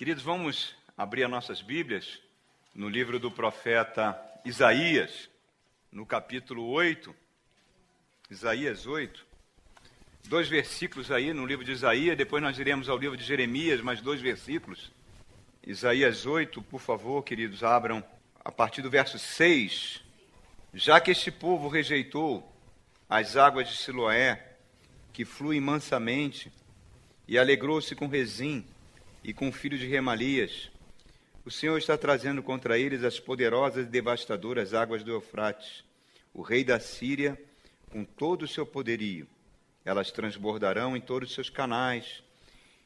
Queridos, vamos abrir as nossas Bíblias no livro do profeta Isaías, no capítulo 8. Isaías 8. Dois versículos aí no livro de Isaías, depois nós iremos ao livro de Jeremias, mais dois versículos. Isaías 8, por favor, queridos, abram a partir do verso 6. Já que este povo rejeitou as águas de Siloé, que fluem mansamente, e alegrou-se com Rezim, e com o filho de Remalias. O Senhor está trazendo contra eles as poderosas e devastadoras águas do Eufrates, o rei da Síria, com todo o seu poderio. Elas transbordarão em todos os seus canais,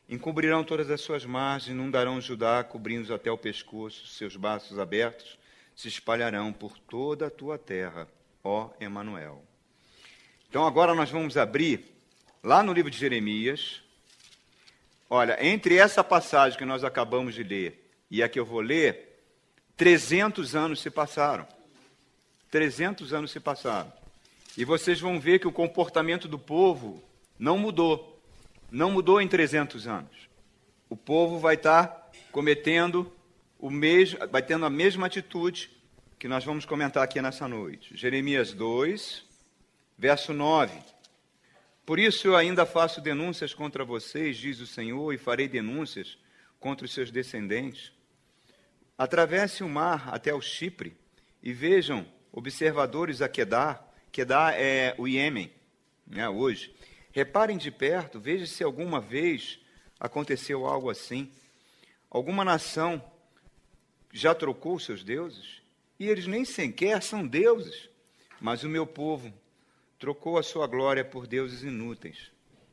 encobrirão todas as suas margens, inundarão Judá, cobrindo-os até o pescoço, seus braços abertos se espalharão por toda a tua terra, ó Emanuel. Então agora nós vamos abrir lá no livro de Jeremias, Olha, entre essa passagem que nós acabamos de ler e a que eu vou ler, 300 anos se passaram. 300 anos se passaram. E vocês vão ver que o comportamento do povo não mudou. Não mudou em 300 anos. O povo vai estar cometendo o mesmo, vai tendo a mesma atitude que nós vamos comentar aqui nessa noite. Jeremias 2, verso 9. Por isso eu ainda faço denúncias contra vocês, diz o Senhor, e farei denúncias contra os seus descendentes. Atravesse o mar até o Chipre e vejam observadores a Quedar. Quedar é o Iêmen, né, hoje. Reparem de perto, vejam se alguma vez aconteceu algo assim. Alguma nação já trocou seus deuses? E eles nem sequer são deuses. Mas o meu povo trocou a sua glória por deuses inúteis.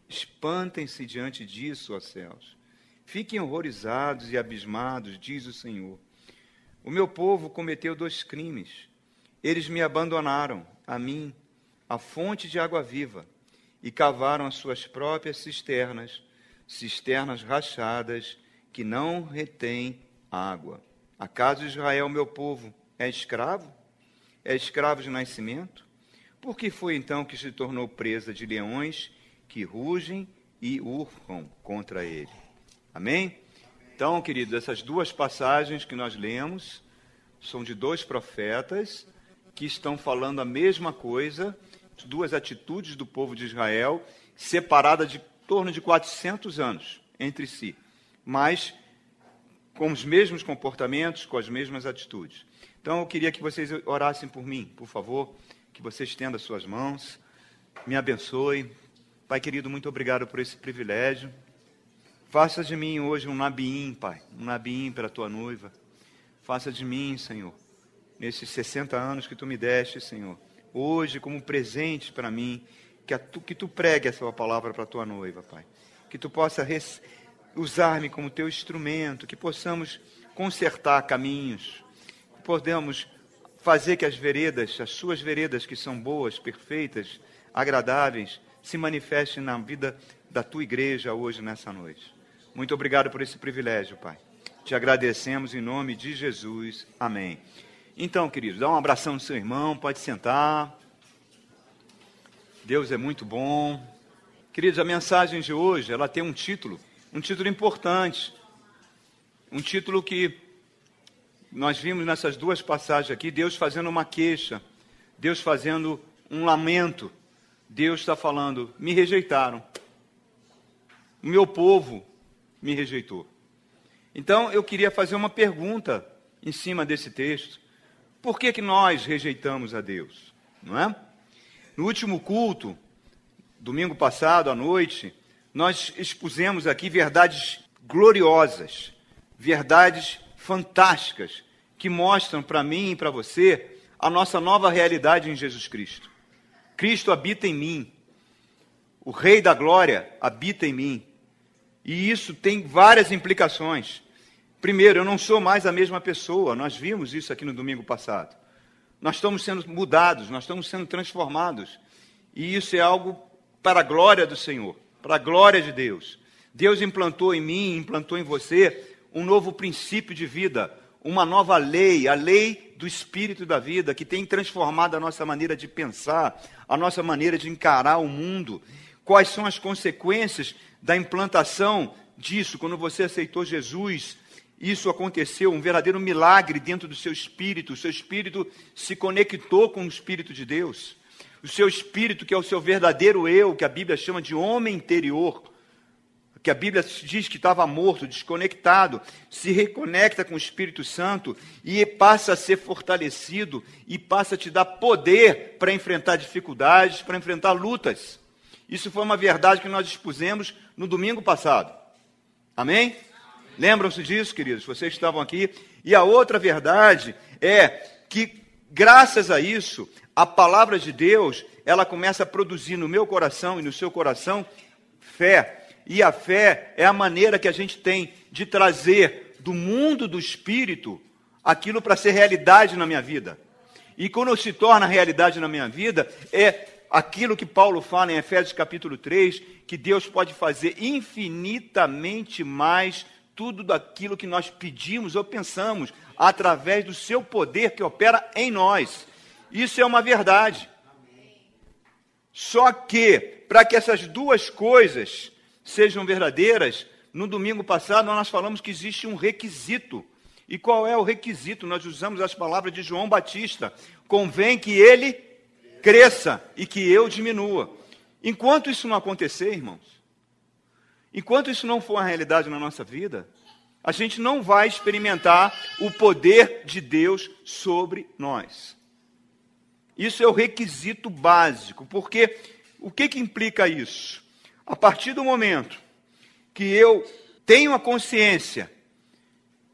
Espantem-se diante disso, ó céus. Fiquem horrorizados e abismados, diz o Senhor. O meu povo cometeu dois crimes. Eles me abandonaram, a mim, a fonte de água viva, e cavaram as suas próprias cisternas, cisternas rachadas que não retêm água. Acaso Israel, meu povo, é escravo? É escravo de nascimento? Por que foi então que se tornou presa de leões que rugem e urram contra ele? Amém? Então, queridos, essas duas passagens que nós lemos são de dois profetas que estão falando a mesma coisa, duas atitudes do povo de Israel, separada de torno de 400 anos entre si, mas com os mesmos comportamentos, com as mesmas atitudes. Então, eu queria que vocês orassem por mim, por favor que você estenda suas mãos, me abençoe. Pai querido, muito obrigado por esse privilégio. Faça de mim hoje um nabiim, Pai, um nabiim para a tua noiva. Faça de mim, Senhor, nesses 60 anos que tu me deste, Senhor, hoje como presente para mim, que, tu, que tu pregue a tua palavra para a tua noiva, Pai. Que tu possa usar-me como teu instrumento, que possamos consertar caminhos, que podemos fazer que as veredas, as suas veredas que são boas, perfeitas, agradáveis, se manifestem na vida da tua igreja hoje, nessa noite. Muito obrigado por esse privilégio, Pai. Te agradecemos em nome de Jesus. Amém. Então, queridos, dá um abração no seu irmão, pode sentar. Deus é muito bom. Queridos, a mensagem de hoje, ela tem um título, um título importante. Um título que nós vimos nessas duas passagens aqui Deus fazendo uma queixa, Deus fazendo um lamento. Deus está falando: me rejeitaram. O meu povo me rejeitou. Então eu queria fazer uma pergunta em cima desse texto. Por que, que nós rejeitamos a Deus? Não é? No último culto, domingo passado à noite, nós expusemos aqui verdades gloriosas, verdades fantásticas que mostram para mim e para você a nossa nova realidade em Jesus Cristo. Cristo habita em mim. O Rei da Glória habita em mim. E isso tem várias implicações. Primeiro, eu não sou mais a mesma pessoa. Nós vimos isso aqui no domingo passado. Nós estamos sendo mudados, nós estamos sendo transformados. E isso é algo para a glória do Senhor, para a glória de Deus. Deus implantou em mim, implantou em você um novo princípio de vida, uma nova lei, a lei do espírito da vida, que tem transformado a nossa maneira de pensar, a nossa maneira de encarar o mundo. Quais são as consequências da implantação disso, quando você aceitou Jesus, isso aconteceu, um verdadeiro milagre dentro do seu espírito. O seu espírito se conectou com o Espírito de Deus. O seu espírito, que é o seu verdadeiro eu, que a Bíblia chama de homem interior, que a Bíblia diz que estava morto, desconectado, se reconecta com o Espírito Santo e passa a ser fortalecido e passa a te dar poder para enfrentar dificuldades, para enfrentar lutas. Isso foi uma verdade que nós expusemos no domingo passado. Amém? Lembram-se disso, queridos? Vocês estavam aqui. E a outra verdade é que, graças a isso, a palavra de Deus, ela começa a produzir no meu coração e no seu coração fé e a fé é a maneira que a gente tem de trazer do mundo do espírito aquilo para ser realidade na minha vida. E quando se torna realidade na minha vida, é aquilo que Paulo fala em Efésios capítulo 3, que Deus pode fazer infinitamente mais tudo daquilo que nós pedimos ou pensamos, através do seu poder que opera em nós. Isso é uma verdade. Só que, para que essas duas coisas sejam verdadeiras, no domingo passado nós falamos que existe um requisito. E qual é o requisito? Nós usamos as palavras de João Batista: convém que ele cresça e que eu diminua. Enquanto isso não acontecer, irmãos, enquanto isso não for uma realidade na nossa vida, a gente não vai experimentar o poder de Deus sobre nós. Isso é o requisito básico, porque o que, que implica isso? A partir do momento que eu tenho a consciência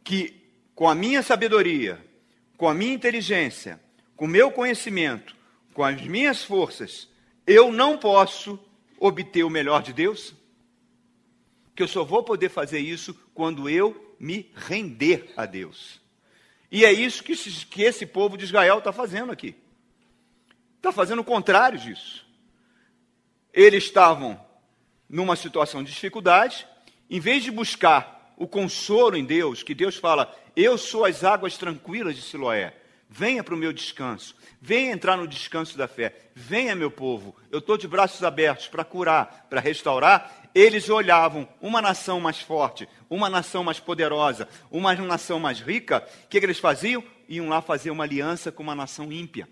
que com a minha sabedoria, com a minha inteligência, com o meu conhecimento, com as minhas forças, eu não posso obter o melhor de Deus? Que eu só vou poder fazer isso quando eu me render a Deus. E é isso que, que esse povo de Israel está fazendo aqui. Está fazendo o contrário disso. Eles estavam numa situação de dificuldade, em vez de buscar o consolo em Deus, que Deus fala: Eu sou as águas tranquilas de Siloé. Venha para o meu descanso. Venha entrar no descanso da fé. Venha, meu povo. Eu estou de braços abertos para curar, para restaurar. Eles olhavam uma nação mais forte, uma nação mais poderosa, uma nação mais rica. O que, que eles faziam? Iam lá fazer uma aliança com uma nação ímpia.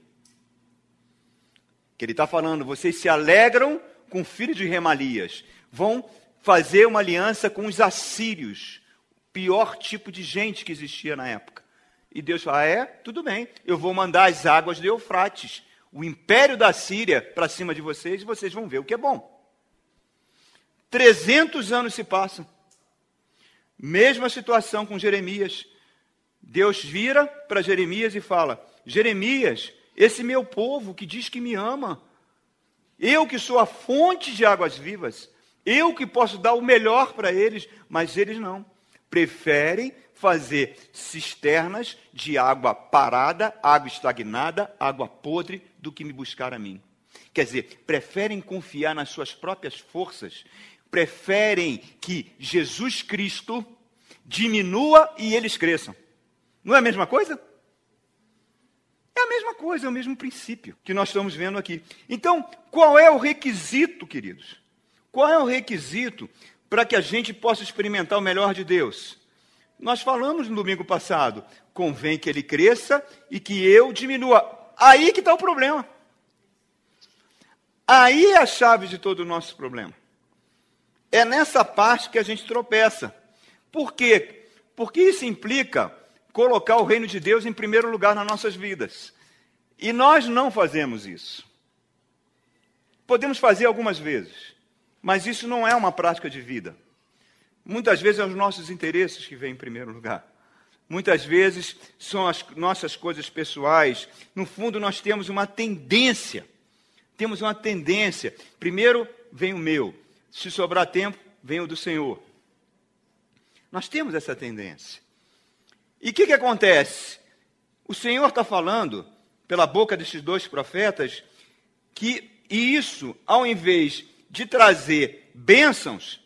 Que ele está falando, vocês se alegram com o filho de Remalias. Vão fazer uma aliança com os assírios, pior tipo de gente que existia na época. E Deus fala: ah, é, tudo bem, eu vou mandar as águas do Eufrates, o império da Síria, para cima de vocês, e vocês vão ver o que é bom. 300 anos se passam. Mesma situação com Jeremias. Deus vira para Jeremias e fala: Jeremias, esse meu povo que diz que me ama, eu que sou a fonte de águas vivas, eu que posso dar o melhor para eles, mas eles não. Preferem fazer cisternas de água parada, água estagnada, água podre, do que me buscar a mim. Quer dizer, preferem confiar nas suas próprias forças, preferem que Jesus Cristo diminua e eles cresçam. Não é a mesma coisa? É a mesma coisa, é o mesmo princípio que nós estamos vendo aqui. Então, qual é o requisito, queridos? Qual é o requisito para que a gente possa experimentar o melhor de Deus? Nós falamos no domingo passado, convém que ele cresça e que eu diminua. Aí que está o problema. Aí é a chave de todo o nosso problema. É nessa parte que a gente tropeça. Por quê? Porque isso implica colocar o reino de Deus em primeiro lugar nas nossas vidas. E nós não fazemos isso. Podemos fazer algumas vezes, mas isso não é uma prática de vida. Muitas vezes é os nossos interesses que vêm em primeiro lugar. Muitas vezes são as nossas coisas pessoais. No fundo, nós temos uma tendência. Temos uma tendência. Primeiro vem o meu. Se sobrar tempo, vem o do Senhor. Nós temos essa tendência. E o que, que acontece? O Senhor está falando, pela boca desses dois profetas, que isso, ao invés de trazer bênçãos,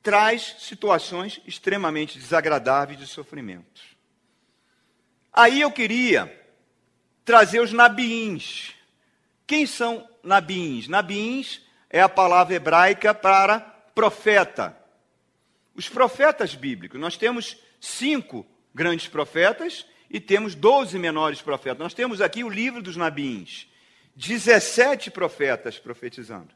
traz situações extremamente desagradáveis de sofrimento. Aí eu queria trazer os nabiins. Quem são nabiins? Nabiins é a palavra hebraica para profeta, Os profetas bíblicos, nós temos cinco grandes profetas e temos doze menores profetas. Nós temos aqui o livro dos Nabiins, 17 profetas profetizando,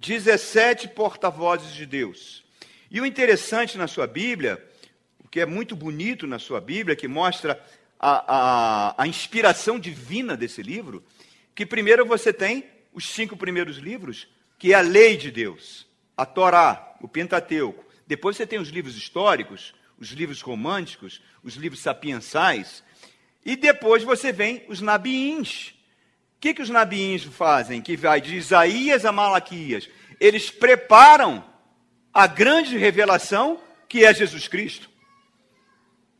17 porta-vozes de Deus. E o interessante na sua Bíblia, o que é muito bonito na sua Bíblia, que mostra a, a, a inspiração divina desse livro, que primeiro você tem os cinco primeiros livros, que é a lei de Deus, a Torá, o Pentateuco. Depois você tem os livros históricos, os livros românticos, os livros sapiensais. E depois você vem os nabiins. O que, que os nabiins fazem? Que vai de Isaías a Malaquias. Eles preparam a grande revelação que é Jesus Cristo.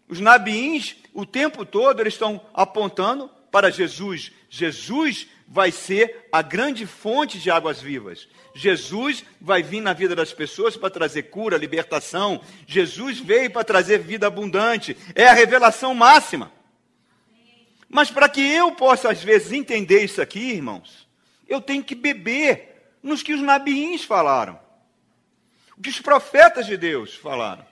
Os nabiins, o tempo todo, eles estão apontando para Jesus. Jesus vai ser a grande fonte de águas vivas. Jesus vai vir na vida das pessoas para trazer cura, libertação. Jesus veio para trazer vida abundante. É a revelação máxima. Mas para que eu possa, às vezes, entender isso aqui, irmãos, eu tenho que beber nos que os nabiins falaram, o que os profetas de Deus falaram.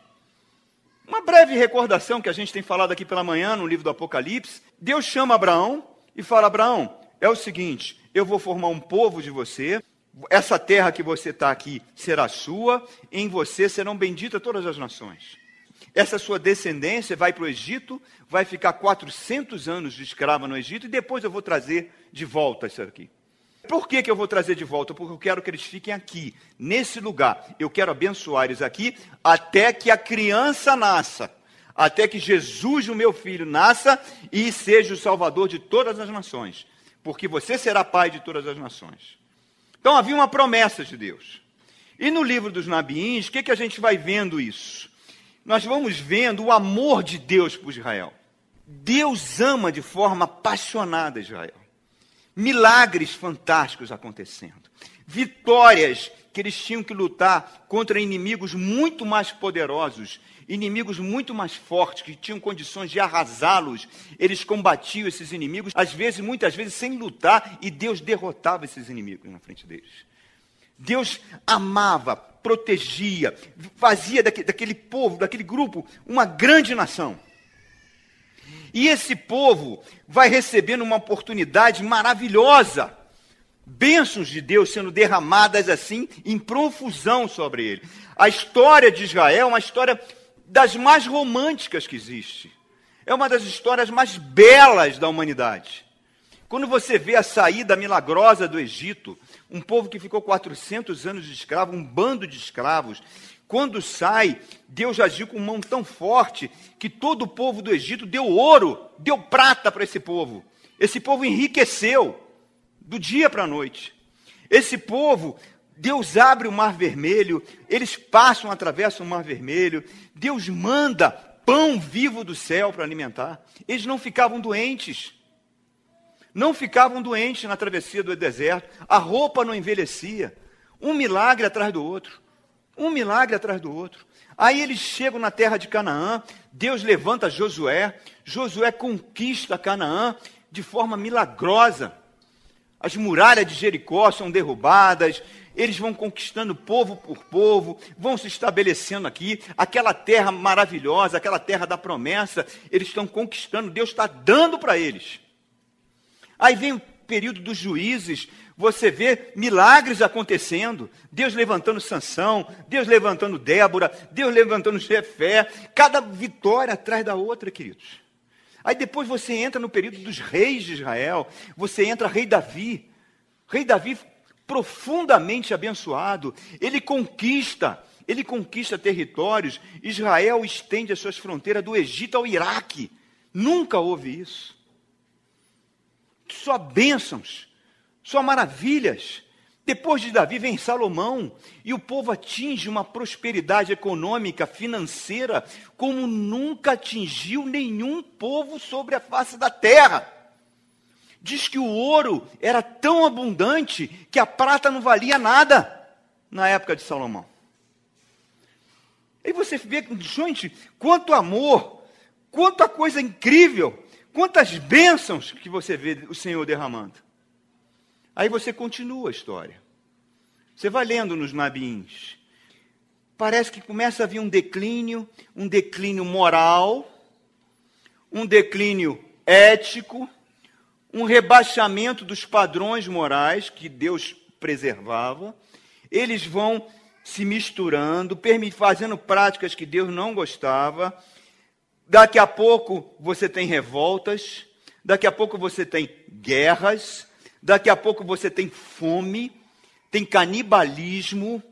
Uma breve recordação que a gente tem falado aqui pela manhã no livro do Apocalipse. Deus chama Abraão e fala: Abraão, é o seguinte, eu vou formar um povo de você, essa terra que você está aqui será sua, em você serão benditas todas as nações. Essa sua descendência vai para o Egito, vai ficar 400 anos de escrava no Egito, e depois eu vou trazer de volta isso aqui. Por que, que eu vou trazer de volta? Porque eu quero que eles fiquem aqui, nesse lugar. Eu quero abençoar eles aqui até que a criança nasça. Até que Jesus, o meu filho, nasça e seja o salvador de todas as nações. Porque você será pai de todas as nações. Então havia uma promessa de Deus. E no livro dos Nabiins, o que, que a gente vai vendo isso? Nós vamos vendo o amor de Deus por Israel. Deus ama de forma apaixonada Israel. Milagres fantásticos acontecendo. Vitórias que eles tinham que lutar contra inimigos muito mais poderosos, inimigos muito mais fortes, que tinham condições de arrasá-los. Eles combatiam esses inimigos, às vezes, muitas vezes, sem lutar, e Deus derrotava esses inimigos na frente deles. Deus amava, protegia, fazia daquele, daquele povo, daquele grupo, uma grande nação. E esse povo vai recebendo uma oportunidade maravilhosa bênçãos de Deus sendo derramadas assim em profusão sobre ele. A história de Israel é uma história das mais românticas que existe. É uma das histórias mais belas da humanidade. Quando você vê a saída milagrosa do Egito, um povo que ficou 400 anos de escravo, um bando de escravos, quando sai, Deus agiu com mão tão forte que todo o povo do Egito deu ouro, deu prata para esse povo. Esse povo enriqueceu do dia para a noite. Esse povo, Deus abre o mar vermelho, eles passam, atravessam o mar vermelho, Deus manda pão vivo do céu para alimentar. Eles não ficavam doentes. Não ficavam doentes na travessia do deserto. A roupa não envelhecia. Um milagre atrás do outro. Um milagre atrás do outro. Aí eles chegam na terra de Canaã, Deus levanta Josué, Josué conquista Canaã de forma milagrosa. As muralhas de Jericó são derrubadas, eles vão conquistando povo por povo, vão se estabelecendo aqui, aquela terra maravilhosa, aquela terra da promessa, eles estão conquistando, Deus está dando para eles. Aí vem o período dos juízes, você vê milagres acontecendo, Deus levantando Sansão, Deus levantando Débora, Deus levantando Jefé, cada vitória atrás da outra, queridos. Aí depois você entra no período dos reis de Israel, você entra rei Davi. Rei Davi profundamente abençoado, ele conquista, ele conquista territórios. Israel estende as suas fronteiras do Egito ao Iraque. Nunca houve isso. Só bênçãos, só maravilhas. Depois de Davi vem Salomão, e o povo atinge uma prosperidade econômica, financeira, como nunca atingiu nenhum povo sobre a face da terra. Diz que o ouro era tão abundante que a prata não valia nada na época de Salomão. Aí você vê, gente, quanto amor, quanta coisa incrível, quantas bênçãos que você vê o Senhor derramando. Aí você continua a história. Você vai lendo nos Nabiins. parece que começa a vir um declínio, um declínio moral, um declínio ético, um rebaixamento dos padrões morais que Deus preservava. Eles vão se misturando, fazendo práticas que Deus não gostava. Daqui a pouco você tem revoltas, daqui a pouco você tem guerras, daqui a pouco você tem fome, tem canibalismo,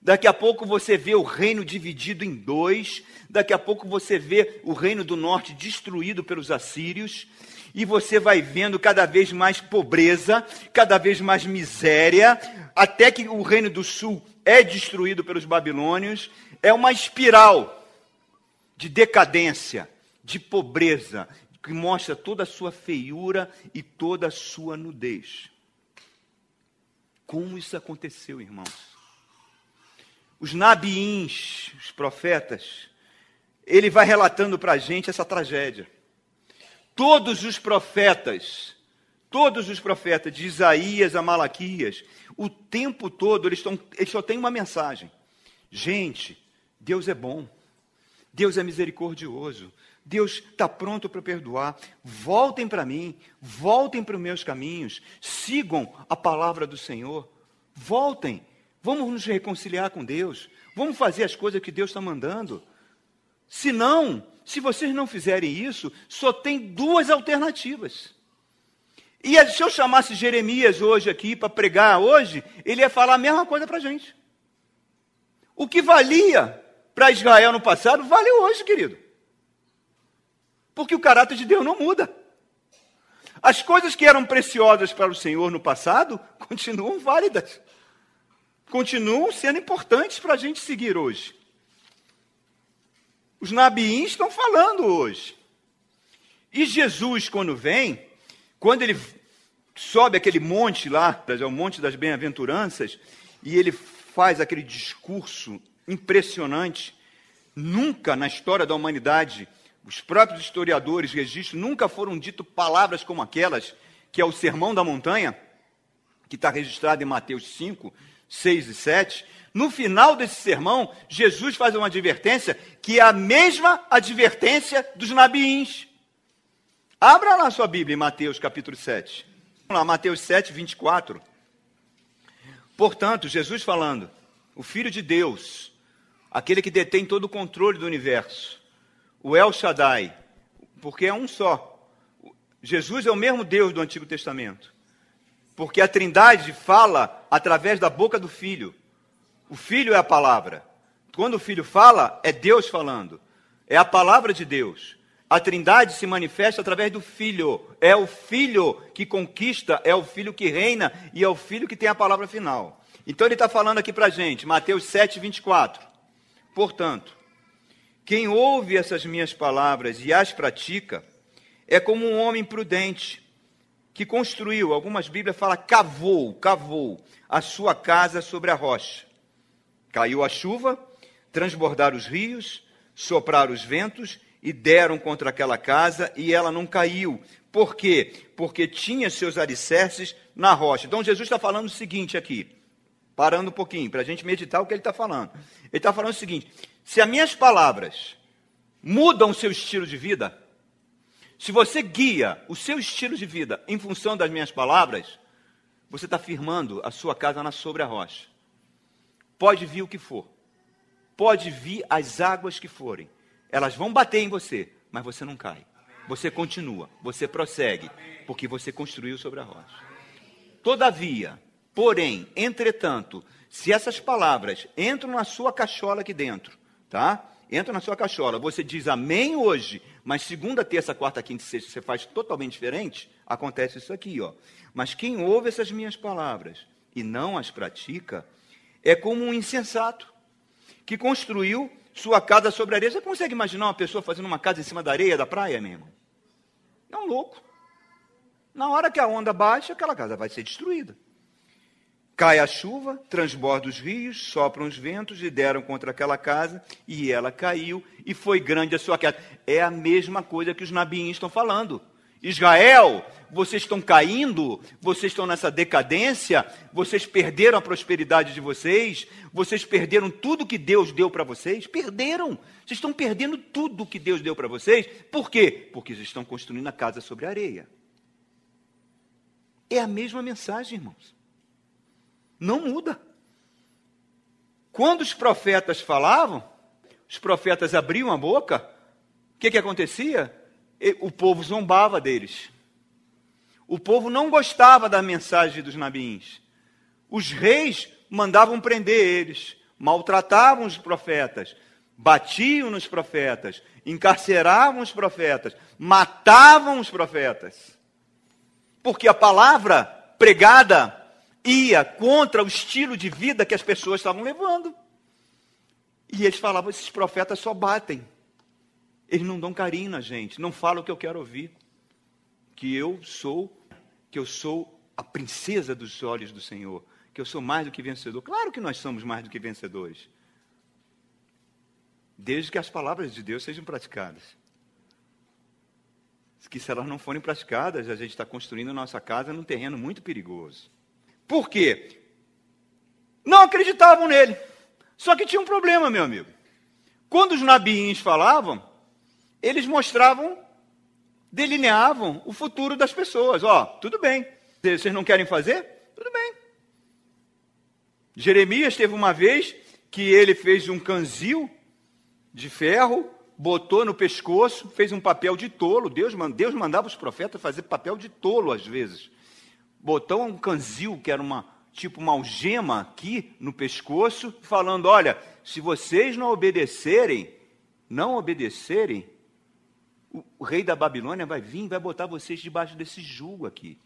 daqui a pouco você vê o reino dividido em dois, daqui a pouco você vê o reino do norte destruído pelos assírios, e você vai vendo cada vez mais pobreza, cada vez mais miséria, até que o reino do sul é destruído pelos babilônios, é uma espiral de decadência, de pobreza, que mostra toda a sua feiura e toda a sua nudez. Como isso aconteceu, irmãos? Os nabiins, os profetas, ele vai relatando para a gente essa tragédia. Todos os profetas, todos os profetas, de Isaías a Malaquias, o tempo todo eles, eles só têm uma mensagem: gente, Deus é bom, Deus é misericordioso, Deus está pronto para perdoar. Voltem para mim, voltem para os meus caminhos, sigam a palavra do Senhor. Voltem, vamos nos reconciliar com Deus, vamos fazer as coisas que Deus está mandando. Se não, se vocês não fizerem isso, só tem duas alternativas. E se eu chamasse Jeremias hoje aqui para pregar hoje, ele ia falar a mesma coisa para a gente. O que valia para Israel no passado, vale hoje, querido. Porque o caráter de Deus não muda. As coisas que eram preciosas para o Senhor no passado continuam válidas. Continuam sendo importantes para a gente seguir hoje. Os nabiins estão falando hoje. E Jesus, quando vem, quando ele sobe aquele monte lá, é o Monte das Bem-aventuranças, e ele faz aquele discurso impressionante, nunca na história da humanidade os próprios historiadores registram, nunca foram dito palavras como aquelas, que é o Sermão da Montanha, que está registrado em Mateus 5, 6 e 7. No final desse sermão, Jesus faz uma advertência que é a mesma advertência dos nabiins. Abra lá sua Bíblia em Mateus capítulo 7. Vamos lá, Mateus 7, 24. Portanto, Jesus falando, o Filho de Deus, aquele que detém todo o controle do universo, o El Shaddai, porque é um só. Jesus é o mesmo Deus do Antigo Testamento. Porque a Trindade fala através da boca do Filho. O Filho é a palavra. Quando o Filho fala, é Deus falando. É a palavra de Deus. A Trindade se manifesta através do Filho. É o Filho que conquista, é o Filho que reina e é o Filho que tem a palavra final. Então ele está falando aqui para a gente, Mateus 7, 24. Portanto, quem ouve essas minhas palavras e as pratica é como um homem prudente que construiu, algumas Bíblias falam cavou, cavou a sua casa sobre a rocha. Caiu a chuva, transbordaram os rios, sopraram os ventos e deram contra aquela casa e ela não caiu. Por quê? Porque tinha seus alicerces na rocha. Então Jesus está falando o seguinte aqui, parando um pouquinho, para a gente meditar o que ele está falando. Ele está falando o seguinte: se as minhas palavras mudam o seu estilo de vida, se você guia o seu estilo de vida em função das minhas palavras, você está firmando a sua casa na sobre a rocha. Pode vir o que for, pode vir as águas que forem, elas vão bater em você, mas você não cai. Você continua, você prossegue, porque você construiu sobre a rocha. Todavia, porém, entretanto, se essas palavras entram na sua cachola aqui dentro, tá? Entra na sua cachola, você diz amém hoje, mas segunda, terça, quarta, quinta e sexta você faz totalmente diferente, acontece isso aqui, ó. Mas quem ouve essas minhas palavras e não as pratica, é como um insensato que construiu sua casa sobre areia. Você consegue imaginar uma pessoa fazendo uma casa em cima da areia da praia, meu irmão? É um louco. Na hora que a onda baixa, aquela casa vai ser destruída. Cai a chuva, transborda os rios, sopram os ventos e deram contra aquela casa, e ela caiu, e foi grande a sua queda. É a mesma coisa que os nabiins estão falando. Israel, vocês estão caindo, vocês estão nessa decadência, vocês perderam a prosperidade de vocês, vocês perderam tudo que Deus deu para vocês, perderam. Vocês estão perdendo tudo que Deus deu para vocês. Por quê? Porque vocês estão construindo a casa sobre a areia. É a mesma mensagem, irmãos. Não muda. Quando os profetas falavam, os profetas abriam a boca, o que, que acontecia? O povo zombava deles. O povo não gostava da mensagem dos nabiins. Os reis mandavam prender eles, maltratavam os profetas, batiam nos profetas, encarceravam os profetas, matavam os profetas. Porque a palavra pregada ia contra o estilo de vida que as pessoas estavam levando. E eles falavam: esses profetas só batem. Eles não dão carinho na gente, não falam o que eu quero ouvir. Que eu sou, que eu sou a princesa dos olhos do Senhor, que eu sou mais do que vencedor. Claro que nós somos mais do que vencedores. Desde que as palavras de Deus sejam praticadas. Que se elas não forem praticadas, a gente está construindo a nossa casa num terreno muito perigoso. Por quê? Não acreditavam nele. Só que tinha um problema, meu amigo. Quando os nabiins falavam, eles mostravam, delineavam o futuro das pessoas. Ó, tudo bem. Vocês não querem fazer? Tudo bem. Jeremias teve uma vez que ele fez um canzil de ferro, botou no pescoço, fez um papel de tolo. Deus, Deus mandava os profetas fazer papel de tolo às vezes botou um canzil, que era uma tipo uma algema aqui no pescoço, falando: olha, se vocês não obedecerem, não obedecerem, o, rei da Babilônia vai vir e vai botar vocês debaixo desse jugo aqui.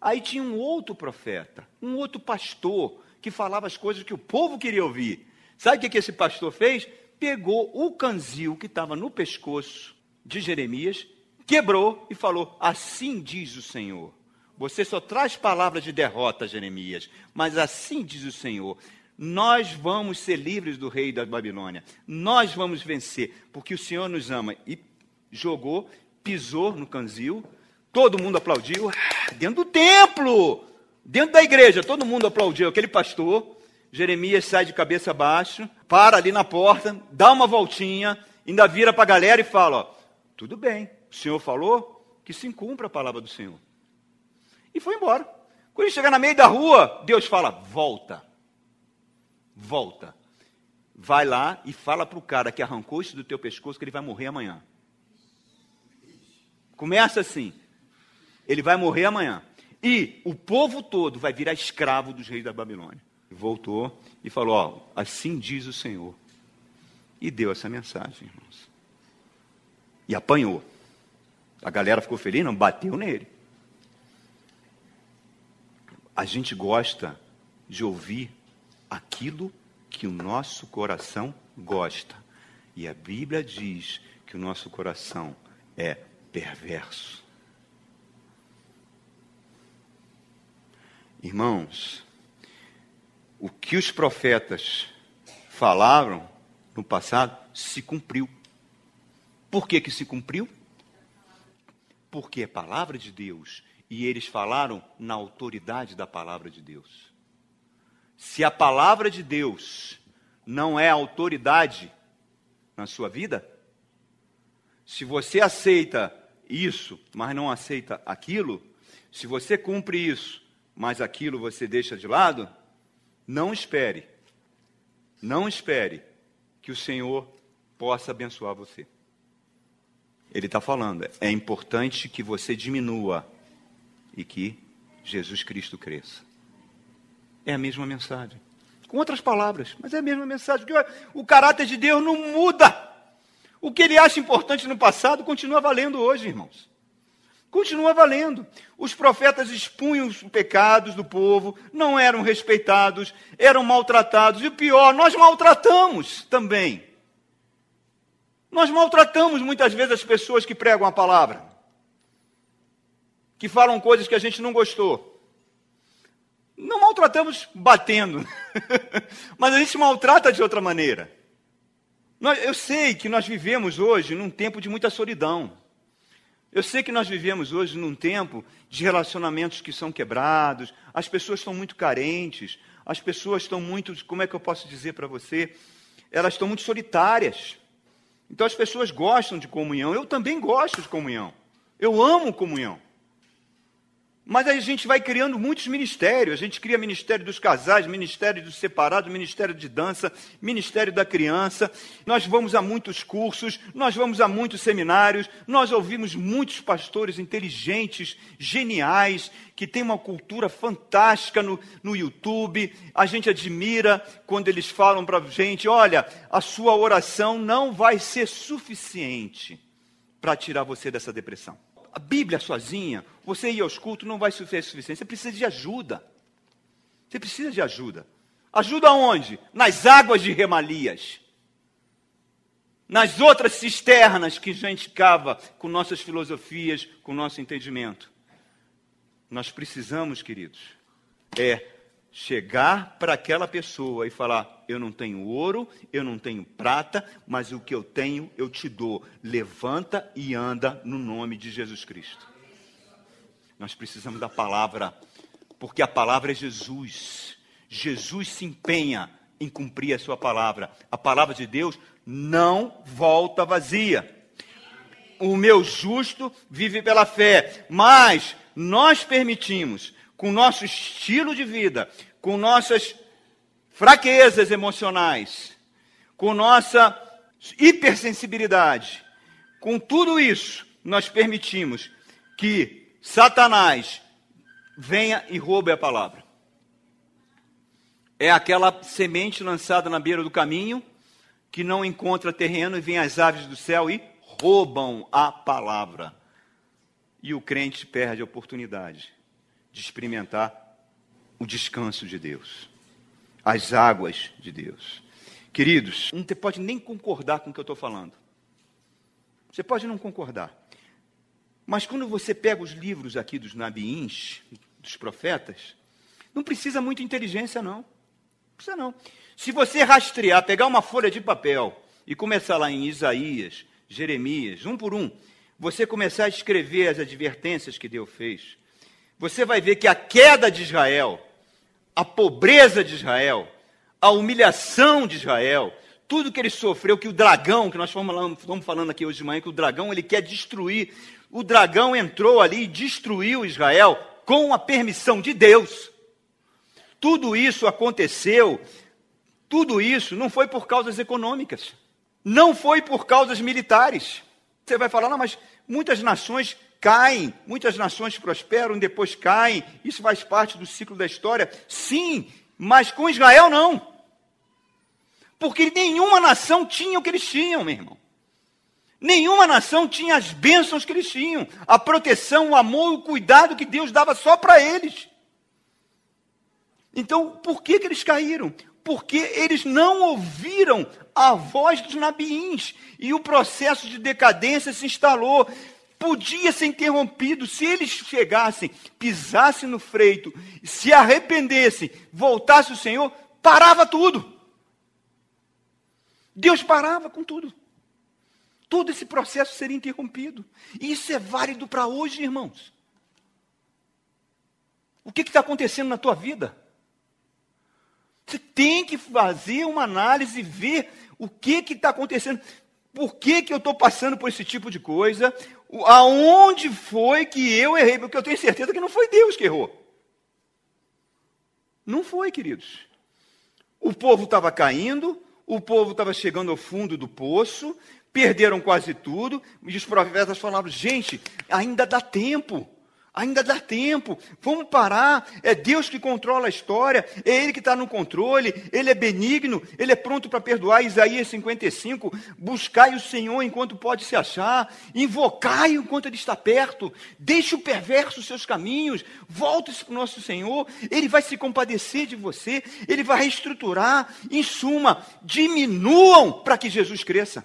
Aí tinha um outro profeta, um outro pastor, que falava as coisas que o povo queria ouvir. Sabe o que, que esse pastor fez? Pegou o canzil que estava no pescoço de Jeremias, quebrou e falou: Assim diz o Senhor. Você só traz palavras de derrota, Jeremias. Mas assim diz o Senhor: nós vamos ser livres do rei da Babilônia. Nós vamos vencer, porque o Senhor nos ama. E jogou, pisou no canzil. Todo mundo aplaudiu. Dentro do templo, dentro da igreja, todo mundo aplaudiu. Aquele pastor, Jeremias sai de cabeça baixa, para ali na porta, dá uma voltinha, ainda vira para a galera e fala: ó, tudo bem, o Senhor falou que se cumpra a palavra do Senhor. E foi embora. Quando ele chega na meio da rua, Deus fala: volta. Volta. Vai lá e fala para o cara que arrancou isso do teu pescoço que ele vai morrer amanhã. Começa assim. Ele vai morrer amanhã. E o povo todo vai virar escravo dos reis da Babilônia. Voltou e falou: Ó, assim diz o Senhor. E deu essa mensagem, irmãos. E apanhou. A galera ficou feliz, não bateu nele a gente gosta de ouvir aquilo que o nosso coração gosta. E a Bíblia diz que o nosso coração é perverso. Irmãos, o que os profetas falaram no passado se cumpriu. Por que, que se cumpriu? Porque a palavra de Deus e eles falaram na autoridade da palavra de Deus. Se a palavra de Deus não é autoridade na sua vida, se você aceita isso, mas não aceita aquilo, se você cumpre isso, mas aquilo você deixa de lado, não espere, não espere que o Senhor possa abençoar você. Ele está falando, é importante que você diminua e que Jesus Cristo cresça. É a mesma mensagem. Com outras palavras, mas é a mesma mensagem. Porque o caráter de Deus não muda. O que ele acha importante no passado continua valendo hoje, irmãos. Continua valendo. Os profetas expunham os pecados do povo, não eram respeitados, eram maltratados. E o pior, nós maltratamos também. Nós maltratamos muitas vezes as pessoas que pregam a palavra que falam coisas que a gente não gostou. Não maltratamos batendo, mas a gente maltrata de outra maneira. Eu sei que nós vivemos hoje num tempo de muita solidão. Eu sei que nós vivemos hoje num tempo de relacionamentos que são quebrados, as pessoas estão muito carentes, as pessoas estão muito, como é que eu posso dizer para você? Elas estão muito solitárias. Então as pessoas gostam de comunhão. Eu também gosto de comunhão. Eu amo comunhão. Mas aí a gente vai criando muitos ministérios. A gente cria ministério dos casais, ministério dos separados, ministério de dança, ministério da criança. Nós vamos a muitos cursos, nós vamos a muitos seminários, nós ouvimos muitos pastores inteligentes, geniais, que têm uma cultura fantástica no, no YouTube. A gente admira quando eles falam para a gente: olha, a sua oração não vai ser suficiente para tirar você dessa depressão a Bíblia sozinha, você ir aos cultos não vai ser suficiente. Você precisa de ajuda. Você precisa de ajuda. Ajuda onde? Nas águas de remalias. Nas outras cisternas que a gente cava com nossas filosofias, com nosso entendimento. Nós precisamos, queridos, é chegar para aquela pessoa e falar: Eu não tenho ouro, eu não tenho prata, mas o que eu tenho eu te dou. Levanta e anda no nome de Jesus Cristo. Nós precisamos da palavra, porque a palavra é Jesus. Jesus se empenha em cumprir a sua palavra. A palavra de Deus não volta vazia. O meu justo vive pela fé, mas nós permitimos com nosso estilo de vida, com nossas fraquezas emocionais, com nossa hipersensibilidade, com tudo isso, nós permitimos que Satanás venha e roube a palavra. É aquela semente lançada na beira do caminho que não encontra terreno e vem as aves do céu e roubam a palavra. E o crente perde a oportunidade de experimentar o descanso de Deus, as águas de Deus. Queridos, não pode nem concordar com o que eu estou falando. Você pode não concordar. Mas quando você pega os livros aqui dos nabiins, dos profetas, não precisa muita inteligência, não. Não precisa, não. Se você rastrear, pegar uma folha de papel e começar lá em Isaías, Jeremias, um por um, você começar a escrever as advertências que Deus fez, você vai ver que a queda de Israel, a pobreza de Israel, a humilhação de Israel, tudo que ele sofreu, que o dragão, que nós estamos falando aqui hoje de manhã, que o dragão ele quer destruir. O dragão entrou ali e destruiu Israel com a permissão de Deus. Tudo isso aconteceu, tudo isso não foi por causas econômicas, não foi por causas militares. Você vai falar, não, mas muitas nações caem, muitas nações prosperam, depois caem, isso faz parte do ciclo da história. Sim, mas com Israel não. Porque nenhuma nação tinha o que eles tinham, meu irmão. Nenhuma nação tinha as bênçãos que eles tinham, a proteção, o amor, o cuidado que Deus dava só para eles. Então, por que, que eles caíram? Porque eles não ouviram a voz dos nabiins e o processo de decadência se instalou podia ser interrompido se eles chegassem, pisassem no freito, se arrependessem, voltasse o Senhor, parava tudo. Deus parava com tudo. Todo esse processo seria interrompido. E isso é válido para hoje, irmãos. O que está acontecendo na tua vida? Você tem que fazer uma análise e ver o que está acontecendo. Por que, que eu estou passando por esse tipo de coisa? Aonde foi que eu errei? Porque eu tenho certeza que não foi Deus que errou. Não foi, queridos. O povo estava caindo, o povo estava chegando ao fundo do poço, perderam quase tudo, e os profetas falavam: gente, ainda dá tempo. Ainda dá tempo, vamos parar. É Deus que controla a história, é Ele que está no controle, Ele é benigno, Ele é pronto para perdoar. Isaías 55: buscai o Senhor enquanto pode se achar, invocai enquanto Ele está perto, deixe o perverso seus caminhos, volte-se para o nosso Senhor, Ele vai se compadecer de você, Ele vai reestruturar. Em suma, diminuam para que Jesus cresça.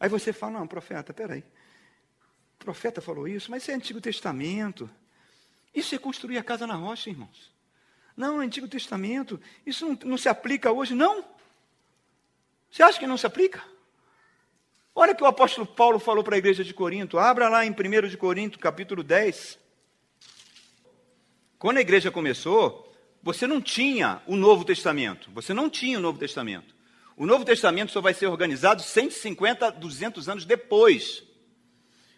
Aí você fala: não, profeta, peraí. O profeta falou isso, mas isso é Antigo Testamento. Isso é construir a casa na rocha, irmãos. Não, Antigo Testamento. Isso não, não se aplica hoje, não. Você acha que não se aplica? Olha o que o apóstolo Paulo falou para a igreja de Corinto. Abra lá em 1 de Corinto, capítulo 10. Quando a igreja começou, você não tinha o Novo Testamento. Você não tinha o Novo Testamento. O Novo Testamento só vai ser organizado 150, 200 anos depois.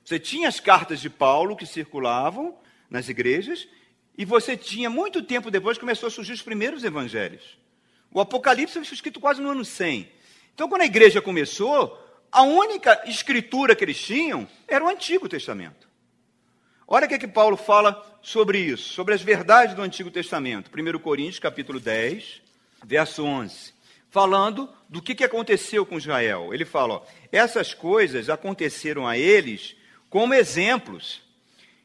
Você tinha as cartas de Paulo que circulavam nas igrejas, e você tinha, muito tempo depois, começou a surgir os primeiros evangelhos. O Apocalipse foi escrito quase no ano 100. Então, quando a igreja começou, a única escritura que eles tinham era o Antigo Testamento. Olha o que, é que Paulo fala sobre isso, sobre as verdades do Antigo Testamento. 1 Coríntios, capítulo 10, verso 11. Falando do que, aconteceu com Israel. Ele fala: ó, essas coisas aconteceram a eles como exemplos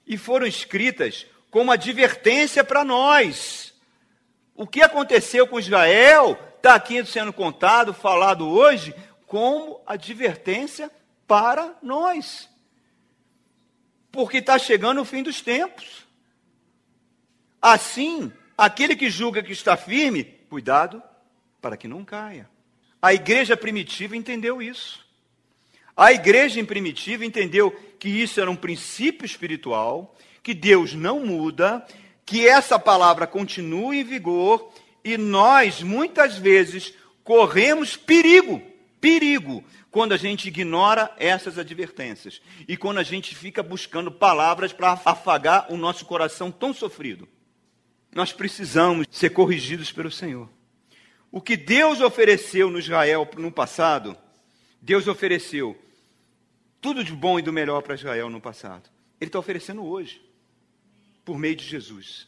e foram escritas como advertência para nós. O que aconteceu com Israel está aqui sendo contado, falado hoje, como advertência para nós porque está chegando o fim dos tempos. Assim, aquele que julga que está firme, cuidado para que não caia. A igreja primitiva entendeu isso. A igreja primitiva entendeu que isso era um princípio espiritual, que Deus não muda, que essa palavra continua em vigor e nós muitas vezes corremos perigo, perigo quando a gente ignora essas advertências e quando a gente fica buscando palavras para afagar o nosso coração tão sofrido. Nós precisamos ser corrigidos pelo Senhor. O que Deus ofereceu no Israel no passado, Deus ofereceu tudo de bom e do melhor para Israel no passado. Ele está oferecendo hoje, por meio de Jesus.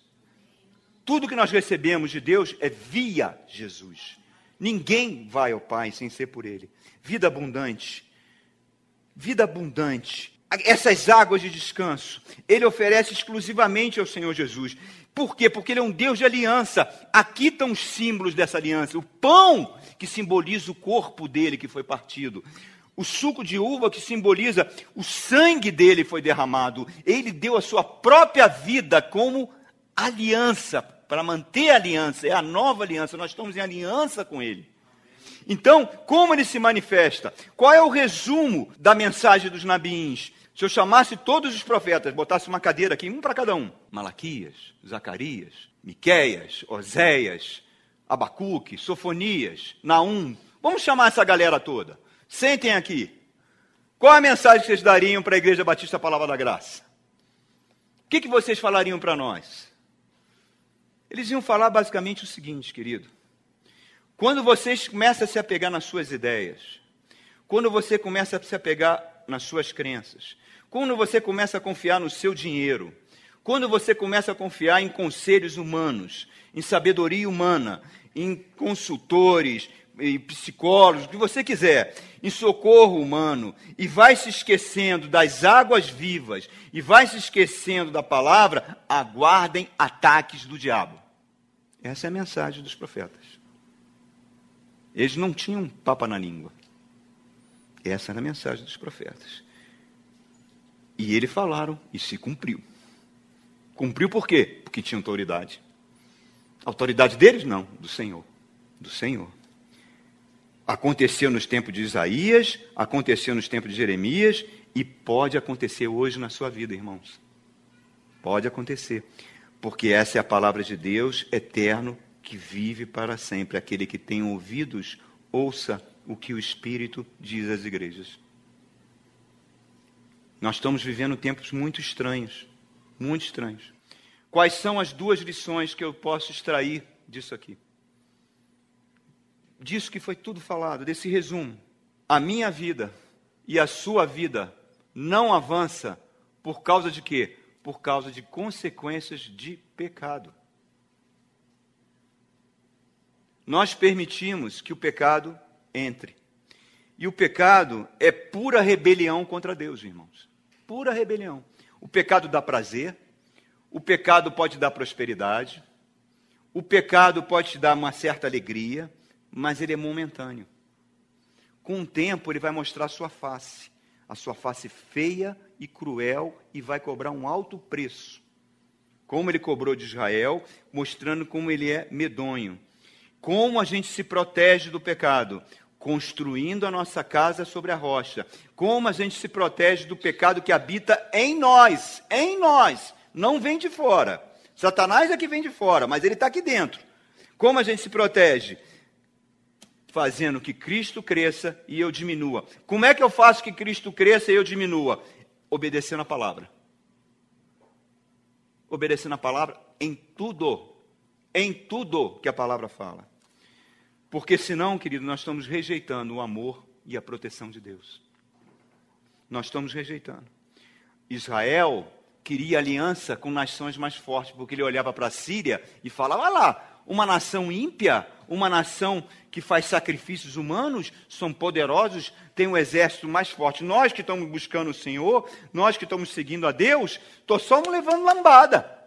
Tudo que nós recebemos de Deus é via Jesus. Ninguém vai ao Pai sem ser por Ele. Vida abundante. Vida abundante. Essas águas de descanso, Ele oferece exclusivamente ao Senhor Jesus. Por quê? Porque Ele é um Deus de aliança. Aqui estão os símbolos dessa aliança. O pão, que simboliza o corpo dele que foi partido. O suco de uva, que simboliza o sangue dele foi derramado. Ele deu a sua própria vida como aliança para manter a aliança, é a nova aliança, nós estamos em aliança com Ele. Então, como ele se manifesta? Qual é o resumo da mensagem dos nabiins? Se eu chamasse todos os profetas, botasse uma cadeira aqui, um para cada um: Malaquias, Zacarias, Miqueias, Oséias, Abacuque, Sofonias, Naum. Vamos chamar essa galera toda. Sentem aqui. Qual a mensagem que vocês dariam para a Igreja Batista Palavra da Graça? O que, que vocês falariam para nós? Eles iam falar basicamente o seguinte, querido. Quando você começa a se apegar nas suas ideias, quando você começa a se apegar nas suas crenças, quando você começa a confiar no seu dinheiro, quando você começa a confiar em conselhos humanos, em sabedoria humana, em consultores, em psicólogos, o que você quiser, em socorro humano, e vai se esquecendo das águas vivas, e vai se esquecendo da palavra, aguardem ataques do diabo. Essa é a mensagem dos profetas. Eles não tinham papa na língua. Essa era a mensagem dos profetas. E eles falaram e se cumpriu. Cumpriu por quê? Porque tinha autoridade. Autoridade deles? Não, do Senhor. Do Senhor. Aconteceu nos tempos de Isaías, aconteceu nos tempos de Jeremias e pode acontecer hoje na sua vida, irmãos. Pode acontecer porque essa é a palavra de Deus eterno que vive para sempre. Aquele que tem ouvidos, ouça o que o Espírito diz às igrejas. Nós estamos vivendo tempos muito estranhos, muito estranhos. Quais são as duas lições que eu posso extrair disso aqui? Disso que foi tudo falado, desse resumo. A minha vida e a sua vida não avança por causa de quê? por causa de consequências de pecado. Nós permitimos que o pecado entre. E o pecado é pura rebelião contra Deus, irmãos. Pura rebelião. O pecado dá prazer, o pecado pode dar prosperidade, o pecado pode te dar uma certa alegria, mas ele é momentâneo. Com o tempo, ele vai mostrar a sua face, a sua face feia e cruel e vai cobrar um alto preço. Como ele cobrou de Israel, mostrando como ele é medonho. Como a gente se protege do pecado? construindo a nossa casa sobre a rocha. Como a gente se protege do pecado que habita em nós, em nós, não vem de fora. Satanás é que vem de fora, mas ele está aqui dentro. Como a gente se protege? Fazendo que Cristo cresça e eu diminua. Como é que eu faço que Cristo cresça e eu diminua? Obedecendo a palavra. Obedecendo a palavra em tudo. Em tudo que a palavra fala. Porque senão, querido, nós estamos rejeitando o amor e a proteção de Deus. Nós estamos rejeitando. Israel queria aliança com nações mais fortes, porque ele olhava para a Síria e falava: lá, uma nação ímpia, uma nação que faz sacrifícios humanos, são poderosos, tem um exército mais forte. Nós que estamos buscando o Senhor, nós que estamos seguindo a Deus, estou só levando lambada.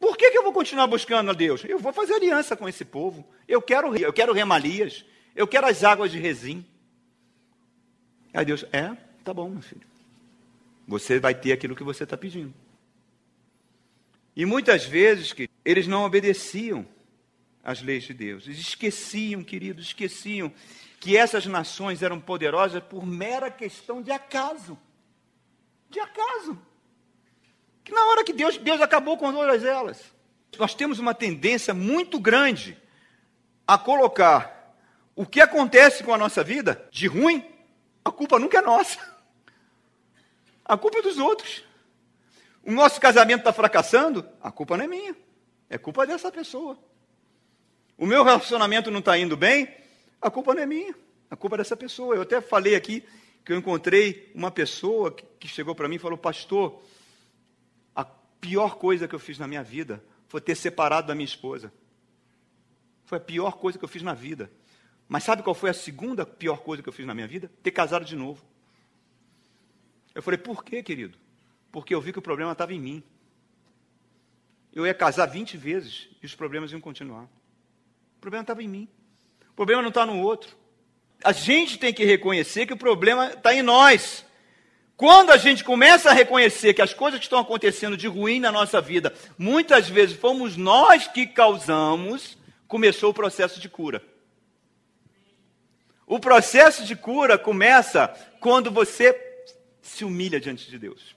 Por que, que eu vou continuar buscando a Deus? Eu vou fazer aliança com esse povo. Eu quero, eu quero remalias. Eu quero as águas de Rezim. Aí Deus, é, tá bom, meu filho. Você vai ter aquilo que você está pedindo. E muitas vezes, que eles não obedeciam às leis de Deus. Eles esqueciam, queridos, esqueciam que essas nações eram poderosas por mera questão de acaso. De acaso. Que na hora que Deus, Deus acabou com todas elas. Nós temos uma tendência muito grande a colocar o que acontece com a nossa vida de ruim, a culpa nunca é nossa. A culpa é dos outros. O nosso casamento está fracassando, a culpa não é minha, é culpa dessa pessoa. O meu relacionamento não está indo bem, a culpa não é minha, a culpa é dessa pessoa. Eu até falei aqui que eu encontrei uma pessoa que chegou para mim e falou: Pastor, pior coisa que eu fiz na minha vida foi ter separado da minha esposa. Foi a pior coisa que eu fiz na vida. Mas sabe qual foi a segunda pior coisa que eu fiz na minha vida? Ter casado de novo. Eu falei, por quê, querido? Porque eu vi que o problema estava em mim. Eu ia casar 20 vezes e os problemas iam continuar. Problema estava em mim. O problema não está no outro. A gente tem que reconhecer que o problema está em nós. Quando a gente começa a reconhecer que as coisas que estão acontecendo de ruim na nossa vida, muitas vezes fomos nós que causamos, começou o processo de cura. O processo de cura começa quando você se humilha diante de Deus.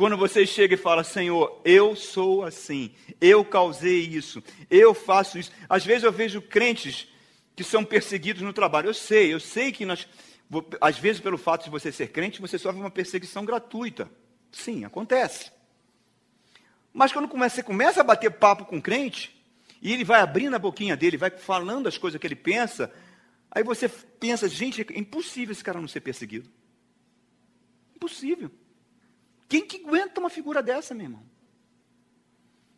Quando você chega e fala, Senhor, eu sou assim, eu causei isso, eu faço isso. Às vezes eu vejo crentes que são perseguidos no trabalho. Eu sei, eu sei que nós às vezes, pelo fato de você ser crente, você sofre uma perseguição gratuita. Sim, acontece. Mas quando você começa a bater papo com o crente, e ele vai abrindo a boquinha dele, vai falando as coisas que ele pensa, aí você pensa, gente, é impossível esse cara não ser perseguido. Impossível. Quem que aguenta uma figura dessa, meu irmão?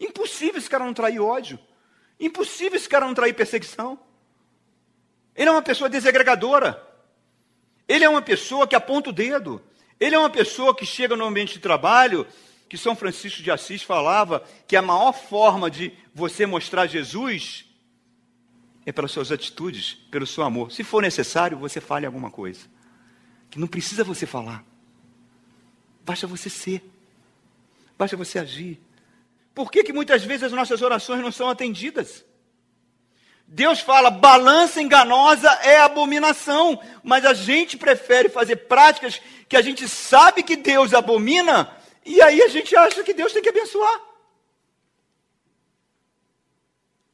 Impossível esse cara não trair ódio. Impossível esse cara não trair perseguição. Ele é uma pessoa desagregadora. Ele é uma pessoa que aponta o dedo. Ele é uma pessoa que chega no ambiente de trabalho, que São Francisco de Assis falava que a maior forma de você mostrar Jesus é pelas suas atitudes, pelo seu amor. Se for necessário, você fale alguma coisa. Que não precisa você falar. Basta você ser. Basta você agir. Por que, que muitas vezes as nossas orações não são atendidas? Deus fala, balança enganosa é abominação, mas a gente prefere fazer práticas que a gente sabe que Deus abomina, e aí a gente acha que Deus tem que abençoar.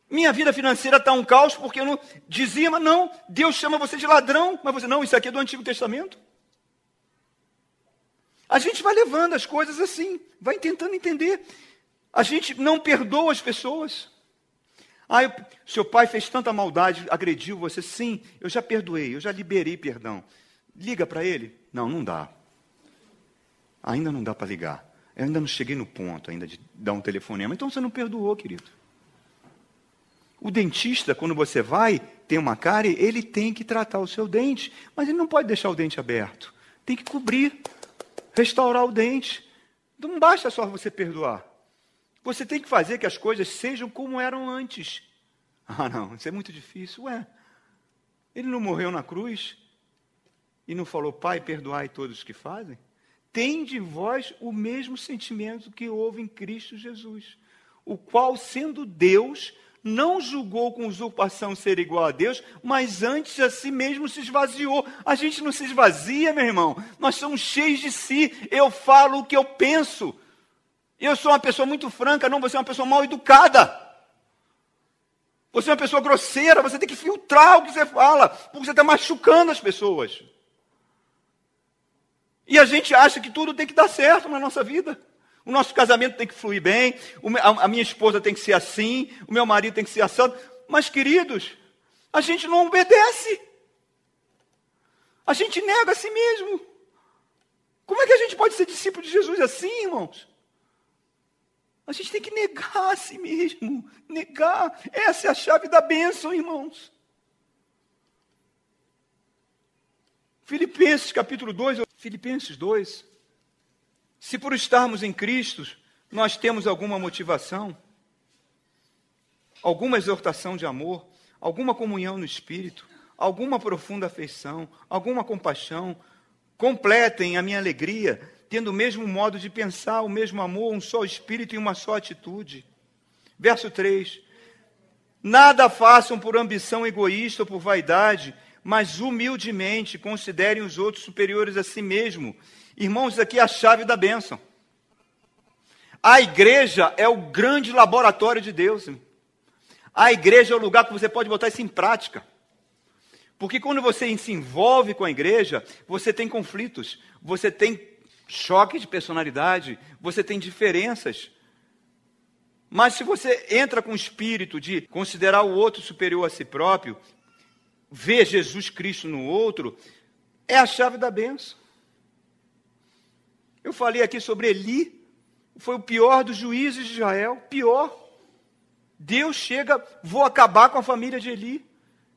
Minha vida financeira está um caos porque eu não dizia, mas não, Deus chama você de ladrão, mas você não, isso aqui é do Antigo Testamento. A gente vai levando as coisas assim, vai tentando entender. A gente não perdoa as pessoas. Ah, eu, seu pai fez tanta maldade, agrediu você. Sim, eu já perdoei, eu já liberei perdão. Liga para ele? Não, não dá. Ainda não dá para ligar. Eu ainda não cheguei no ponto ainda de dar um telefonema. Então você não perdoou, querido. O dentista, quando você vai, tem uma cárie, ele tem que tratar o seu dente, mas ele não pode deixar o dente aberto. Tem que cobrir, restaurar o dente. Não basta só você perdoar. Você tem que fazer que as coisas sejam como eram antes. Ah, não, isso é muito difícil. Ué, ele não morreu na cruz e não falou, Pai, perdoai todos os que fazem? Tem de vós o mesmo sentimento que houve em Cristo Jesus, o qual, sendo Deus, não julgou com usurpação ser igual a Deus, mas antes a si mesmo se esvaziou. A gente não se esvazia, meu irmão. Nós somos cheios de si. Eu falo o que eu penso. Eu sou uma pessoa muito franca, não, você é uma pessoa mal educada. Você é uma pessoa grosseira, você tem que filtrar o que você fala, porque você está machucando as pessoas. E a gente acha que tudo tem que dar certo na nossa vida. O nosso casamento tem que fluir bem, a minha esposa tem que ser assim, o meu marido tem que ser assim. Mas, queridos, a gente não obedece. A gente nega a si mesmo. Como é que a gente pode ser discípulo de Jesus assim, irmãos? A gente tem que negar a si mesmo. Negar. Essa é a chave da bênção, irmãos. Filipenses capítulo 2, Filipenses 2. Se por estarmos em Cristo, nós temos alguma motivação, alguma exortação de amor, alguma comunhão no Espírito, alguma profunda afeição, alguma compaixão, completem a minha alegria, tendo o mesmo modo de pensar, o mesmo amor, um só espírito e uma só atitude. Verso 3: Nada façam por ambição egoísta ou por vaidade, mas humildemente considerem os outros superiores a si mesmo Irmãos, isso aqui é a chave da bênção. A igreja é o grande laboratório de Deus. A igreja é o lugar que você pode botar isso em prática. Porque quando você se envolve com a igreja, você tem conflitos, você tem choque de personalidade, você tem diferenças. Mas se você entra com o espírito de considerar o outro superior a si próprio, ver Jesus Cristo no outro, é a chave da benção. Eu falei aqui sobre Eli, foi o pior dos juízes de Israel, pior. Deus chega, vou acabar com a família de Eli.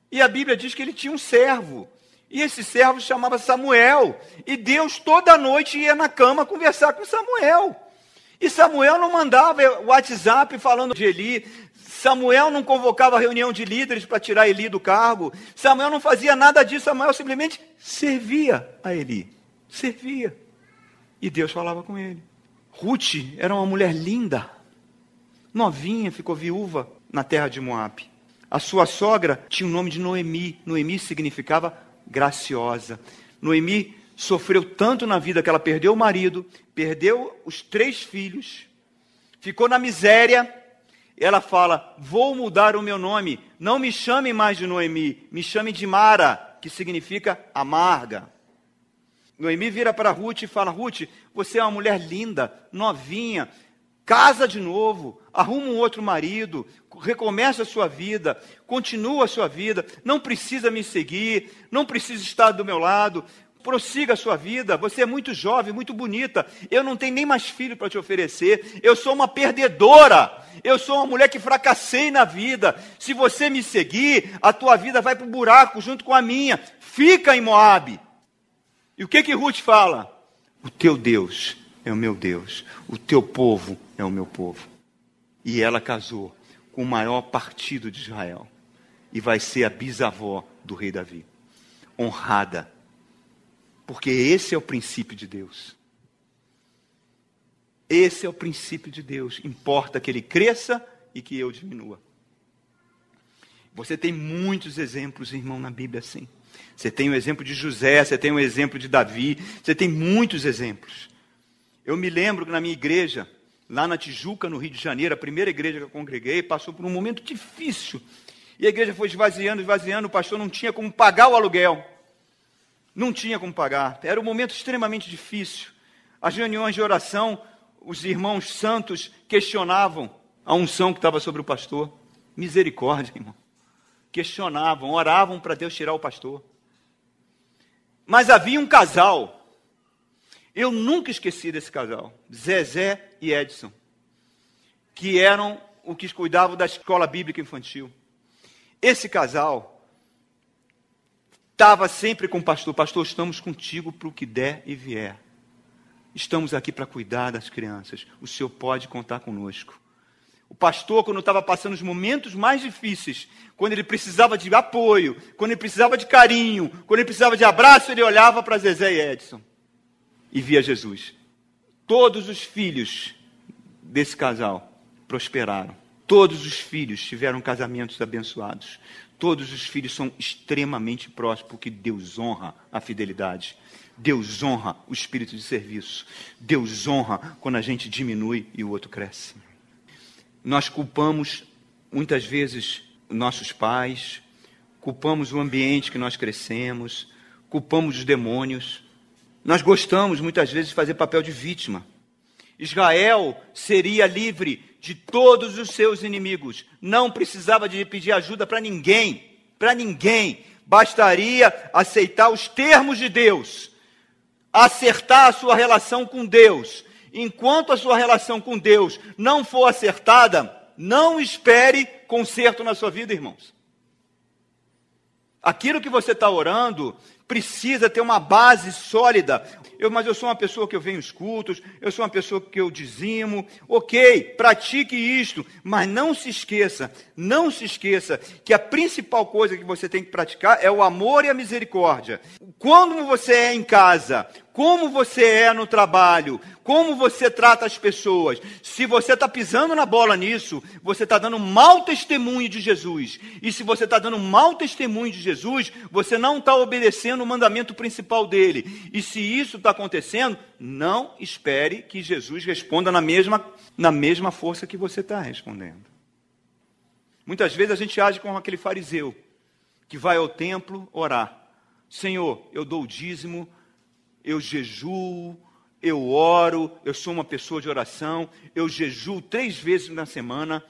E a Bíblia diz que ele tinha um servo. E esse servo chamava Samuel. E Deus toda noite ia na cama conversar com Samuel. E Samuel não mandava WhatsApp falando de Eli. Samuel não convocava reunião de líderes para tirar Eli do cargo. Samuel não fazia nada disso. Samuel simplesmente servia a Eli. Servia. E Deus falava com ele. Ruth era uma mulher linda, novinha, ficou viúva na terra de Moab. A sua sogra tinha o nome de Noemi. Noemi significava graciosa. Noemi sofreu tanto na vida que ela perdeu o marido, perdeu os três filhos, ficou na miséria. Ela fala: Vou mudar o meu nome, não me chame mais de Noemi, me chame de Mara, que significa amarga. Noemi vira para Ruth e fala: Ruth, você é uma mulher linda, novinha, casa de novo, arruma um outro marido, recomeça a sua vida, continua a sua vida, não precisa me seguir, não precisa estar do meu lado, prossiga a sua vida. Você é muito jovem, muito bonita. Eu não tenho nem mais filho para te oferecer. Eu sou uma perdedora. Eu sou uma mulher que fracassei na vida. Se você me seguir, a tua vida vai para o buraco junto com a minha. Fica em Moabe. E o que que Ruth fala? O teu Deus é o meu Deus, o teu povo é o meu povo. E ela casou com o maior partido de Israel e vai ser a bisavó do rei Davi. Honrada. Porque esse é o princípio de Deus. Esse é o princípio de Deus. Importa que ele cresça e que eu diminua. Você tem muitos exemplos, irmão, na Bíblia assim. Você tem o exemplo de José, você tem o exemplo de Davi, você tem muitos exemplos. Eu me lembro que na minha igreja, lá na Tijuca, no Rio de Janeiro, a primeira igreja que eu congreguei, passou por um momento difícil. E a igreja foi esvaziando, esvaziando, o pastor não tinha como pagar o aluguel. Não tinha como pagar. Era um momento extremamente difícil. As reuniões de oração, os irmãos santos questionavam a unção que estava sobre o pastor. Misericórdia, irmão questionavam, oravam para Deus tirar o pastor. Mas havia um casal, eu nunca esqueci desse casal, Zezé e Edson, que eram o que cuidavam da escola bíblica infantil. Esse casal estava sempre com o pastor: Pastor, estamos contigo para o que der e vier. Estamos aqui para cuidar das crianças. O senhor pode contar conosco. O pastor, quando estava passando os momentos mais difíceis, quando ele precisava de apoio, quando ele precisava de carinho, quando ele precisava de abraço, ele olhava para Zezé e Edson e via Jesus. Todos os filhos desse casal prosperaram. Todos os filhos tiveram casamentos abençoados. Todos os filhos são extremamente prósperos, porque Deus honra a fidelidade. Deus honra o espírito de serviço. Deus honra quando a gente diminui e o outro cresce. Nós culpamos muitas vezes nossos pais, culpamos o ambiente que nós crescemos, culpamos os demônios. Nós gostamos muitas vezes de fazer papel de vítima. Israel seria livre de todos os seus inimigos, não precisava de pedir ajuda para ninguém, para ninguém, bastaria aceitar os termos de Deus, acertar a sua relação com Deus. Enquanto a sua relação com Deus não for acertada, não espere conserto na sua vida, irmãos. Aquilo que você está orando precisa ter uma base sólida. Eu, mas eu sou uma pessoa que eu venho aos cultos, eu sou uma pessoa que eu dizimo. Ok, pratique isto, mas não se esqueça, não se esqueça que a principal coisa que você tem que praticar é o amor e a misericórdia. Quando você é em casa, como você é no trabalho, como você trata as pessoas. Se você está pisando na bola nisso, você está dando mau testemunho de Jesus. E se você está dando mau testemunho de Jesus, você não está obedecendo o mandamento principal dele. E se isso está acontecendo, não espere que Jesus responda na mesma, na mesma força que você está respondendo. Muitas vezes a gente age como aquele fariseu que vai ao templo orar. Senhor, eu dou o dízimo, eu jejuo, eu oro, eu sou uma pessoa de oração, eu jejuo três vezes na semana.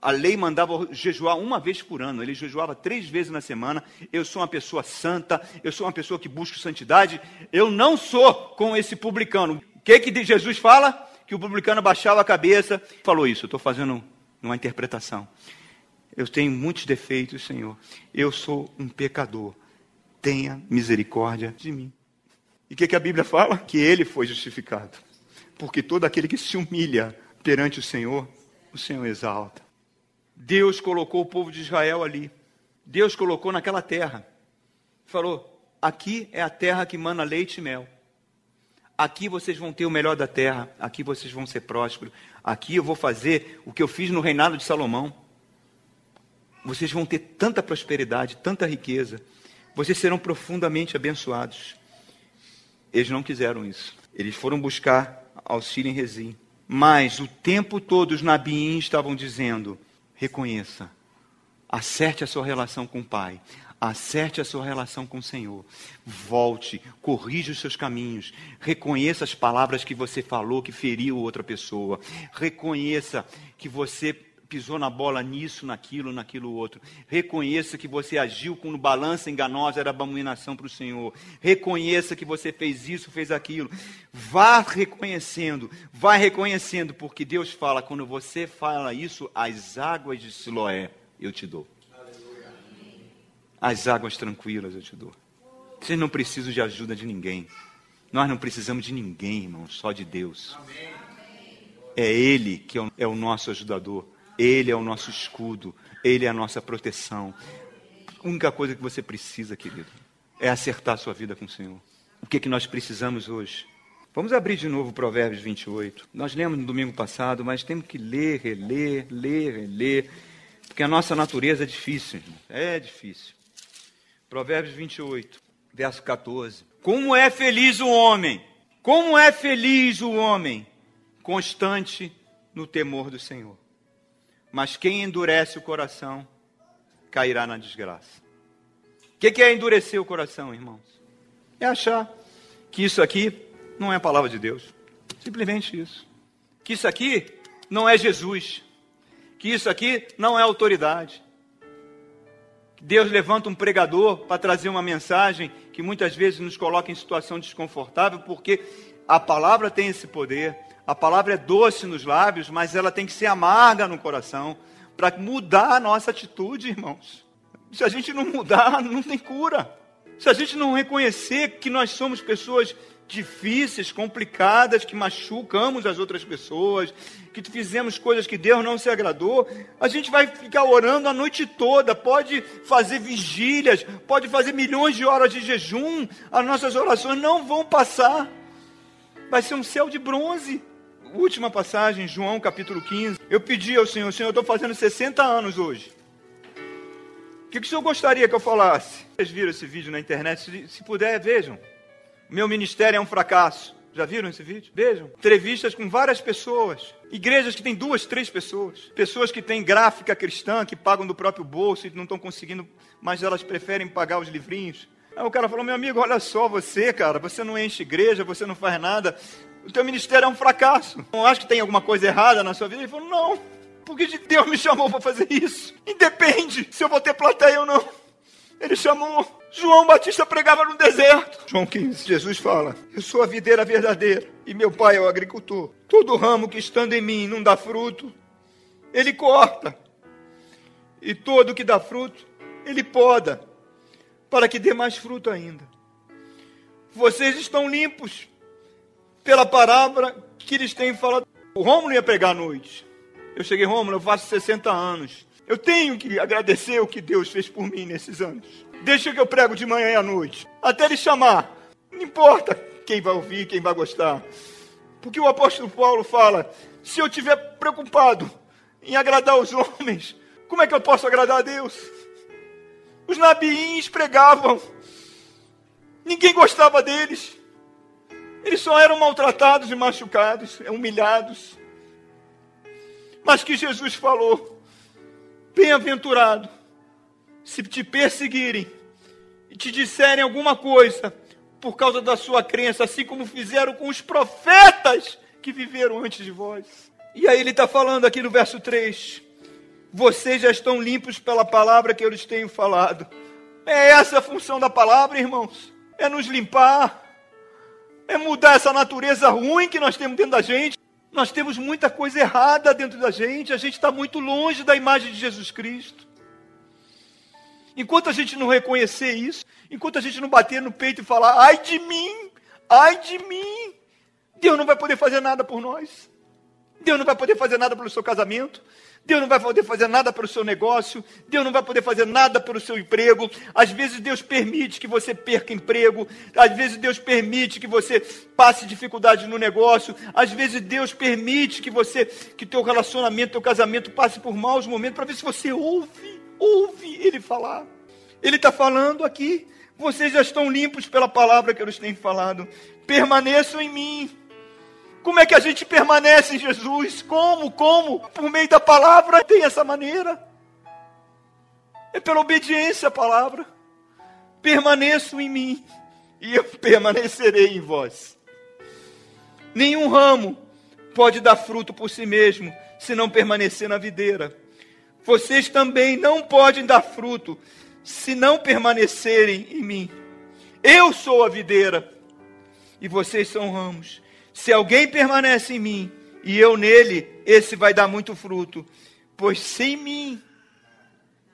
A lei mandava jejuar uma vez por ano, ele jejuava três vezes na semana. Eu sou uma pessoa santa, eu sou uma pessoa que busca santidade. Eu não sou com esse publicano. O que, que Jesus fala? Que o publicano baixava a cabeça, falou isso. Estou fazendo uma interpretação. Eu tenho muitos defeitos, Senhor. Eu sou um pecador. Tenha misericórdia de mim. E o que, que a Bíblia fala? Que ele foi justificado. Porque todo aquele que se humilha perante o Senhor, o Senhor exalta. Deus colocou o povo de Israel ali. Deus colocou naquela terra. Falou: aqui é a terra que mana leite e mel. Aqui vocês vão ter o melhor da terra. Aqui vocês vão ser prósperos. Aqui eu vou fazer o que eu fiz no reinado de Salomão. Vocês vão ter tanta prosperidade, tanta riqueza. Vocês serão profundamente abençoados. Eles não quiseram isso. Eles foram buscar auxílio em Rezim. Mas o tempo todo os nabiim estavam dizendo: reconheça, acerte a sua relação com o Pai, acerte a sua relação com o Senhor, volte, corrija os seus caminhos, reconheça as palavras que você falou que feriu outra pessoa, reconheça que você pisou na bola nisso, naquilo, naquilo outro. Reconheça que você agiu com balança enganosa, era abominação para o Senhor. Reconheça que você fez isso, fez aquilo. Vá reconhecendo, vá reconhecendo, porque Deus fala, quando você fala isso, as águas de Siloé eu te dou. As águas tranquilas eu te dou. Vocês não precisam de ajuda de ninguém. Nós não precisamos de ninguém, irmão, só de Deus. É Ele que é o nosso ajudador. Ele é o nosso escudo, Ele é a nossa proteção. A única coisa que você precisa, querido, é acertar a sua vida com o Senhor. O que, é que nós precisamos hoje? Vamos abrir de novo Provérbios 28. Nós lemos no domingo passado, mas temos que ler, reler, ler, reler, porque a nossa natureza é difícil, irmão. é difícil. Provérbios 28, verso 14. Como é feliz o homem, como é feliz o homem, constante no temor do Senhor. Mas quem endurece o coração cairá na desgraça. O que, que é endurecer o coração, irmãos? É achar que isso aqui não é a palavra de Deus. Simplesmente isso. Que isso aqui não é Jesus. Que isso aqui não é autoridade. Deus levanta um pregador para trazer uma mensagem que muitas vezes nos coloca em situação desconfortável, porque a palavra tem esse poder. A palavra é doce nos lábios, mas ela tem que ser amarga no coração para mudar a nossa atitude, irmãos. Se a gente não mudar, não tem cura. Se a gente não reconhecer que nós somos pessoas difíceis, complicadas, que machucamos as outras pessoas, que fizemos coisas que Deus não se agradou, a gente vai ficar orando a noite toda, pode fazer vigílias, pode fazer milhões de horas de jejum, as nossas orações não vão passar. Vai ser um céu de bronze última passagem, João capítulo 15. Eu pedi ao Senhor, Senhor, eu estou fazendo 60 anos hoje. O que, que o senhor gostaria que eu falasse? Vocês viram esse vídeo na internet? Se, se puder, vejam. Meu ministério é um fracasso. Já viram esse vídeo? Vejam. Entrevistas com várias pessoas. Igrejas que têm duas, três pessoas. Pessoas que têm gráfica cristã, que pagam do próprio bolso e não estão conseguindo, mas elas preferem pagar os livrinhos. Aí o cara falou: Meu amigo, olha só você, cara. Você não enche igreja, você não faz nada. O teu ministério é um fracasso. Não acho que tem alguma coisa errada na sua vida. Ele falou: Não. Porque Deus me chamou para fazer isso. Independe se eu vou ter plateia ou não. Ele chamou. João Batista pregava no deserto. João 15, Jesus fala: Eu sou a videira verdadeira e meu pai é o agricultor. Todo ramo que estando em mim não dá fruto, ele corta. E todo que dá fruto, ele poda, para que dê mais fruto ainda. Vocês estão limpos pela palavra que eles têm falado. O Rômulo ia pregar à noite. Eu cheguei, Rômulo, eu faço 60 anos. Eu tenho que agradecer o que Deus fez por mim nesses anos. Deixa que eu prego de manhã e à noite. Até ele chamar. Não importa quem vai ouvir, quem vai gostar. Porque o apóstolo Paulo fala: se eu estiver preocupado em agradar os homens, como é que eu posso agradar a Deus? Os nabiins pregavam. Ninguém gostava deles. Eles só eram maltratados e machucados, humilhados. Mas que Jesus falou: Bem-aventurado se te perseguirem e te disserem alguma coisa por causa da sua crença, assim como fizeram com os profetas que viveram antes de vós. E aí ele está falando aqui no verso 3: Vocês já estão limpos pela palavra que eu lhes tenho falado. É essa a função da palavra, irmãos. É nos limpar. É mudar essa natureza ruim que nós temos dentro da gente. Nós temos muita coisa errada dentro da gente, a gente está muito longe da imagem de Jesus Cristo. Enquanto a gente não reconhecer isso, enquanto a gente não bater no peito e falar, ai de mim, ai de mim, Deus não vai poder fazer nada por nós. Deus não vai poder fazer nada pelo seu casamento. Deus não vai poder fazer nada pelo seu negócio, Deus não vai poder fazer nada pelo seu emprego. Às vezes Deus permite que você perca emprego, às vezes Deus permite que você passe dificuldade no negócio, às vezes Deus permite que você, que teu relacionamento, teu casamento passe por maus momentos para ver se você ouve, ouve Ele falar. Ele está falando aqui, vocês já estão limpos pela palavra que eu lhes tenho falado. Permaneçam em mim como é que a gente permanece em Jesus? Como? Como? Por meio da palavra tem essa maneira. É pela obediência à palavra. Permaneço em mim e eu permanecerei em vós. Nenhum ramo pode dar fruto por si mesmo se não permanecer na videira. Vocês também não podem dar fruto se não permanecerem em mim. Eu sou a videira e vocês são ramos. Se alguém permanece em mim e eu nele, esse vai dar muito fruto. Pois sem mim,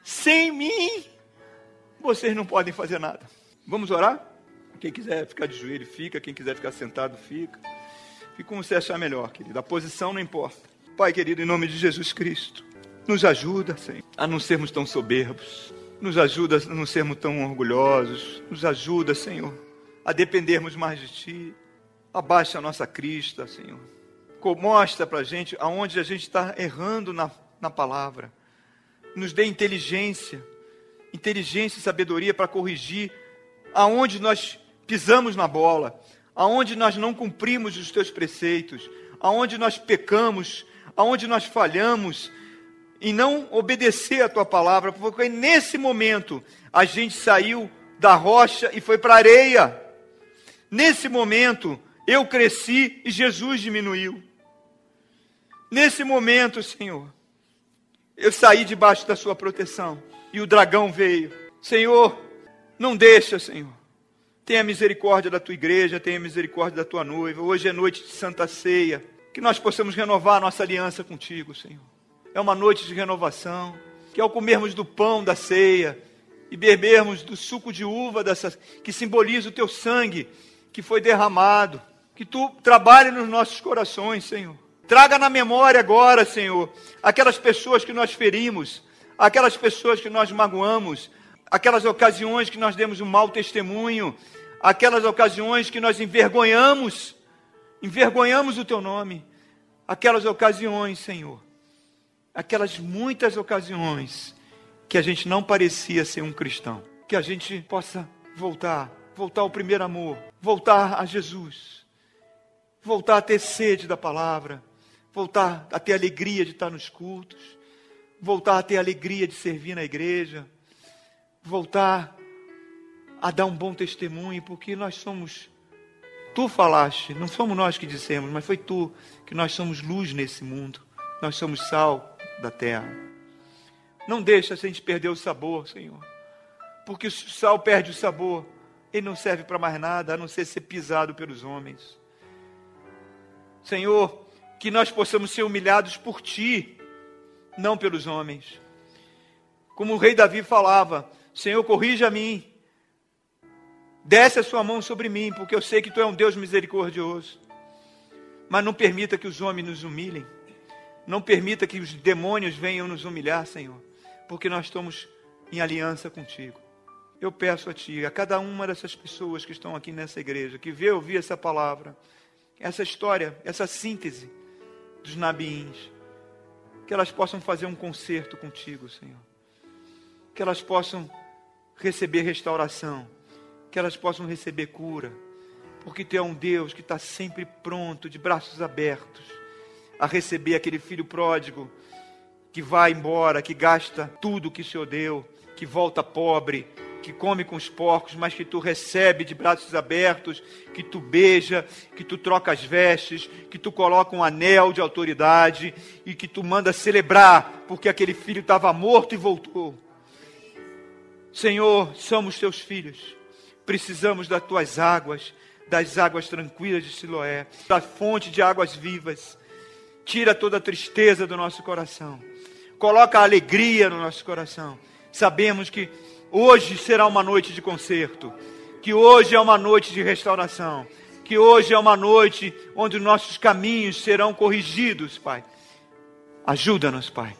sem mim, vocês não podem fazer nada. Vamos orar? Quem quiser ficar de joelho, fica. Quem quiser ficar sentado, fica. Fica como você achar melhor, querido. A posição não importa. Pai querido, em nome de Jesus Cristo, nos ajuda, Senhor, a não sermos tão soberbos. Nos ajuda a não sermos tão orgulhosos. Nos ajuda, Senhor, a dependermos mais de Ti. Abaixa a nossa crista, Senhor. Mostra para a gente aonde a gente está errando na, na palavra. Nos dê inteligência, inteligência e sabedoria para corrigir aonde nós pisamos na bola, aonde nós não cumprimos os teus preceitos, aonde nós pecamos, aonde nós falhamos em não obedecer a tua palavra, porque nesse momento a gente saiu da rocha e foi para a areia. Nesse momento eu cresci e Jesus diminuiu. Nesse momento, Senhor, eu saí debaixo da Sua proteção e o dragão veio. Senhor, não deixa, Senhor. Tenha misericórdia da tua igreja, tenha misericórdia da tua noiva. Hoje é noite de Santa Ceia. Que nós possamos renovar nossa aliança contigo, Senhor. É uma noite de renovação. Que ao comermos do pão da ceia e bebermos do suco de uva dessa, que simboliza o teu sangue que foi derramado, que tu trabalhe nos nossos corações, Senhor. Traga na memória agora, Senhor, aquelas pessoas que nós ferimos, aquelas pessoas que nós magoamos, aquelas ocasiões que nós demos um mau testemunho, aquelas ocasiões que nós envergonhamos, envergonhamos o teu nome. aquelas ocasiões, Senhor, aquelas muitas ocasiões que a gente não parecia ser um cristão, que a gente possa voltar, voltar ao primeiro amor, voltar a Jesus, voltar a ter sede da palavra, voltar a ter alegria de estar nos cultos, voltar a ter alegria de servir na igreja, voltar a dar um bom testemunho, porque nós somos Tu falaste, não somos nós que dissemos, mas foi tu que nós somos luz nesse mundo. Nós somos sal da terra. Não deixa a gente perder o sabor, Senhor. Porque o sal perde o sabor. Ele não serve para mais nada a não ser ser pisado pelos homens. Senhor, que nós possamos ser humilhados por ti, não pelos homens. Como o rei Davi falava: Senhor, corrija a mim, Desce a sua mão sobre mim, porque eu sei que tu é um Deus misericordioso. Mas não permita que os homens nos humilhem. Não permita que os demônios venham nos humilhar, Senhor, porque nós estamos em aliança contigo. Eu peço a Ti, a cada uma dessas pessoas que estão aqui nessa igreja, que vê ouvir essa palavra, essa história, essa síntese dos nabiins, que elas possam fazer um concerto contigo, Senhor. Que elas possam receber restauração. Que elas possam receber cura, porque Tu é um Deus que está sempre pronto, de braços abertos, a receber aquele filho pródigo que vai embora, que gasta tudo que o Senhor deu, que volta pobre, que come com os porcos, mas que tu recebe de braços abertos, que tu beija, que tu troca as vestes, que tu coloca um anel de autoridade e que tu manda celebrar, porque aquele filho estava morto e voltou. Senhor, somos teus filhos. Precisamos das tuas águas, das águas tranquilas de Siloé, da fonte de águas vivas. Tira toda a tristeza do nosso coração. Coloca a alegria no nosso coração. Sabemos que hoje será uma noite de concerto, que hoje é uma noite de restauração, que hoje é uma noite onde nossos caminhos serão corrigidos, Pai. Ajuda-nos, Pai.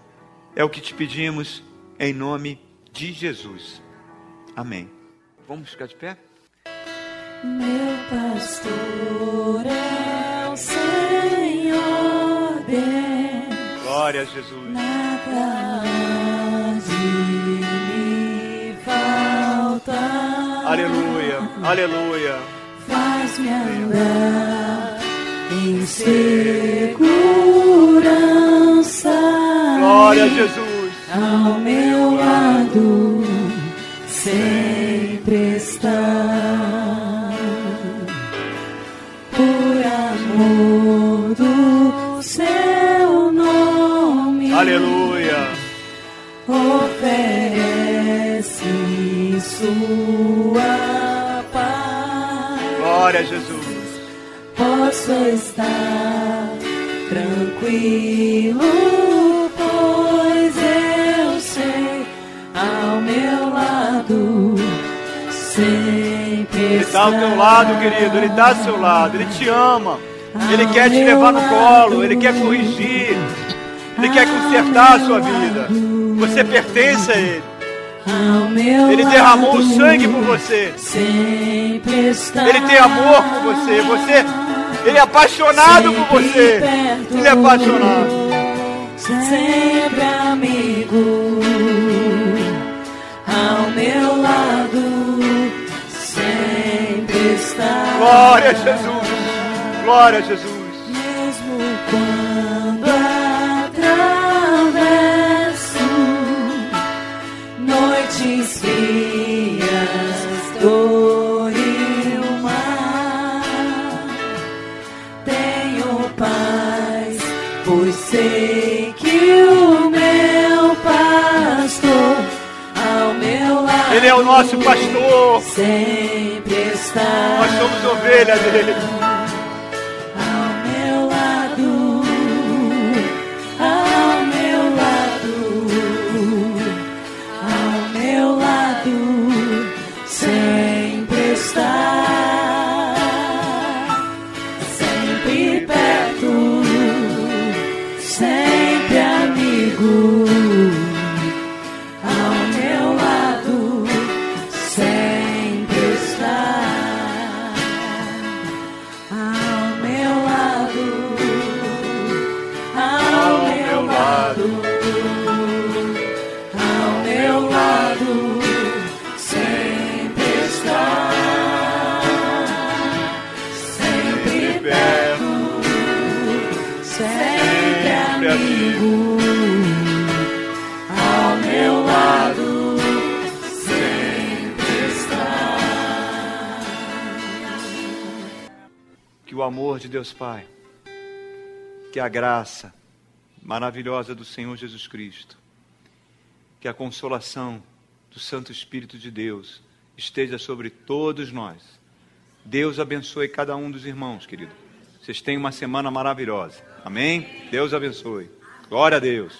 É o que te pedimos em nome de Jesus. Amém. Vamos ficar de pé? Meu pastor é o Senhor Deus. Glória a Jesus. Nada de Aleluia. Aleluia. Faz-me andar em segurança. Glória a Jesus. Ao meu lado sempre está. Sua paz. Glória a Jesus. Posso estar tranquilo, pois eu sei ao meu lado sempre Ele está ao teu lado, querido. Ele está ao seu lado. Ele te ama. Ele quer te levar no colo. Ele quer corrigir. Ele quer consertar a sua vida. Você pertence a Ele. Ele derramou o sangue por você. Ele tem amor por você. Você, ele é apaixonado por você. Ele é apaixonado. sempre amigo ao meu lado sempre está Glória a Jesus. Glória a Jesus. Nosso pastor. sempre está Nós somos ovelha dele. Amor de Deus Pai, que a graça maravilhosa do Senhor Jesus Cristo, que a consolação do Santo Espírito de Deus esteja sobre todos nós. Deus abençoe cada um dos irmãos, querido. Vocês têm uma semana maravilhosa. Amém? Deus abençoe. Glória a Deus.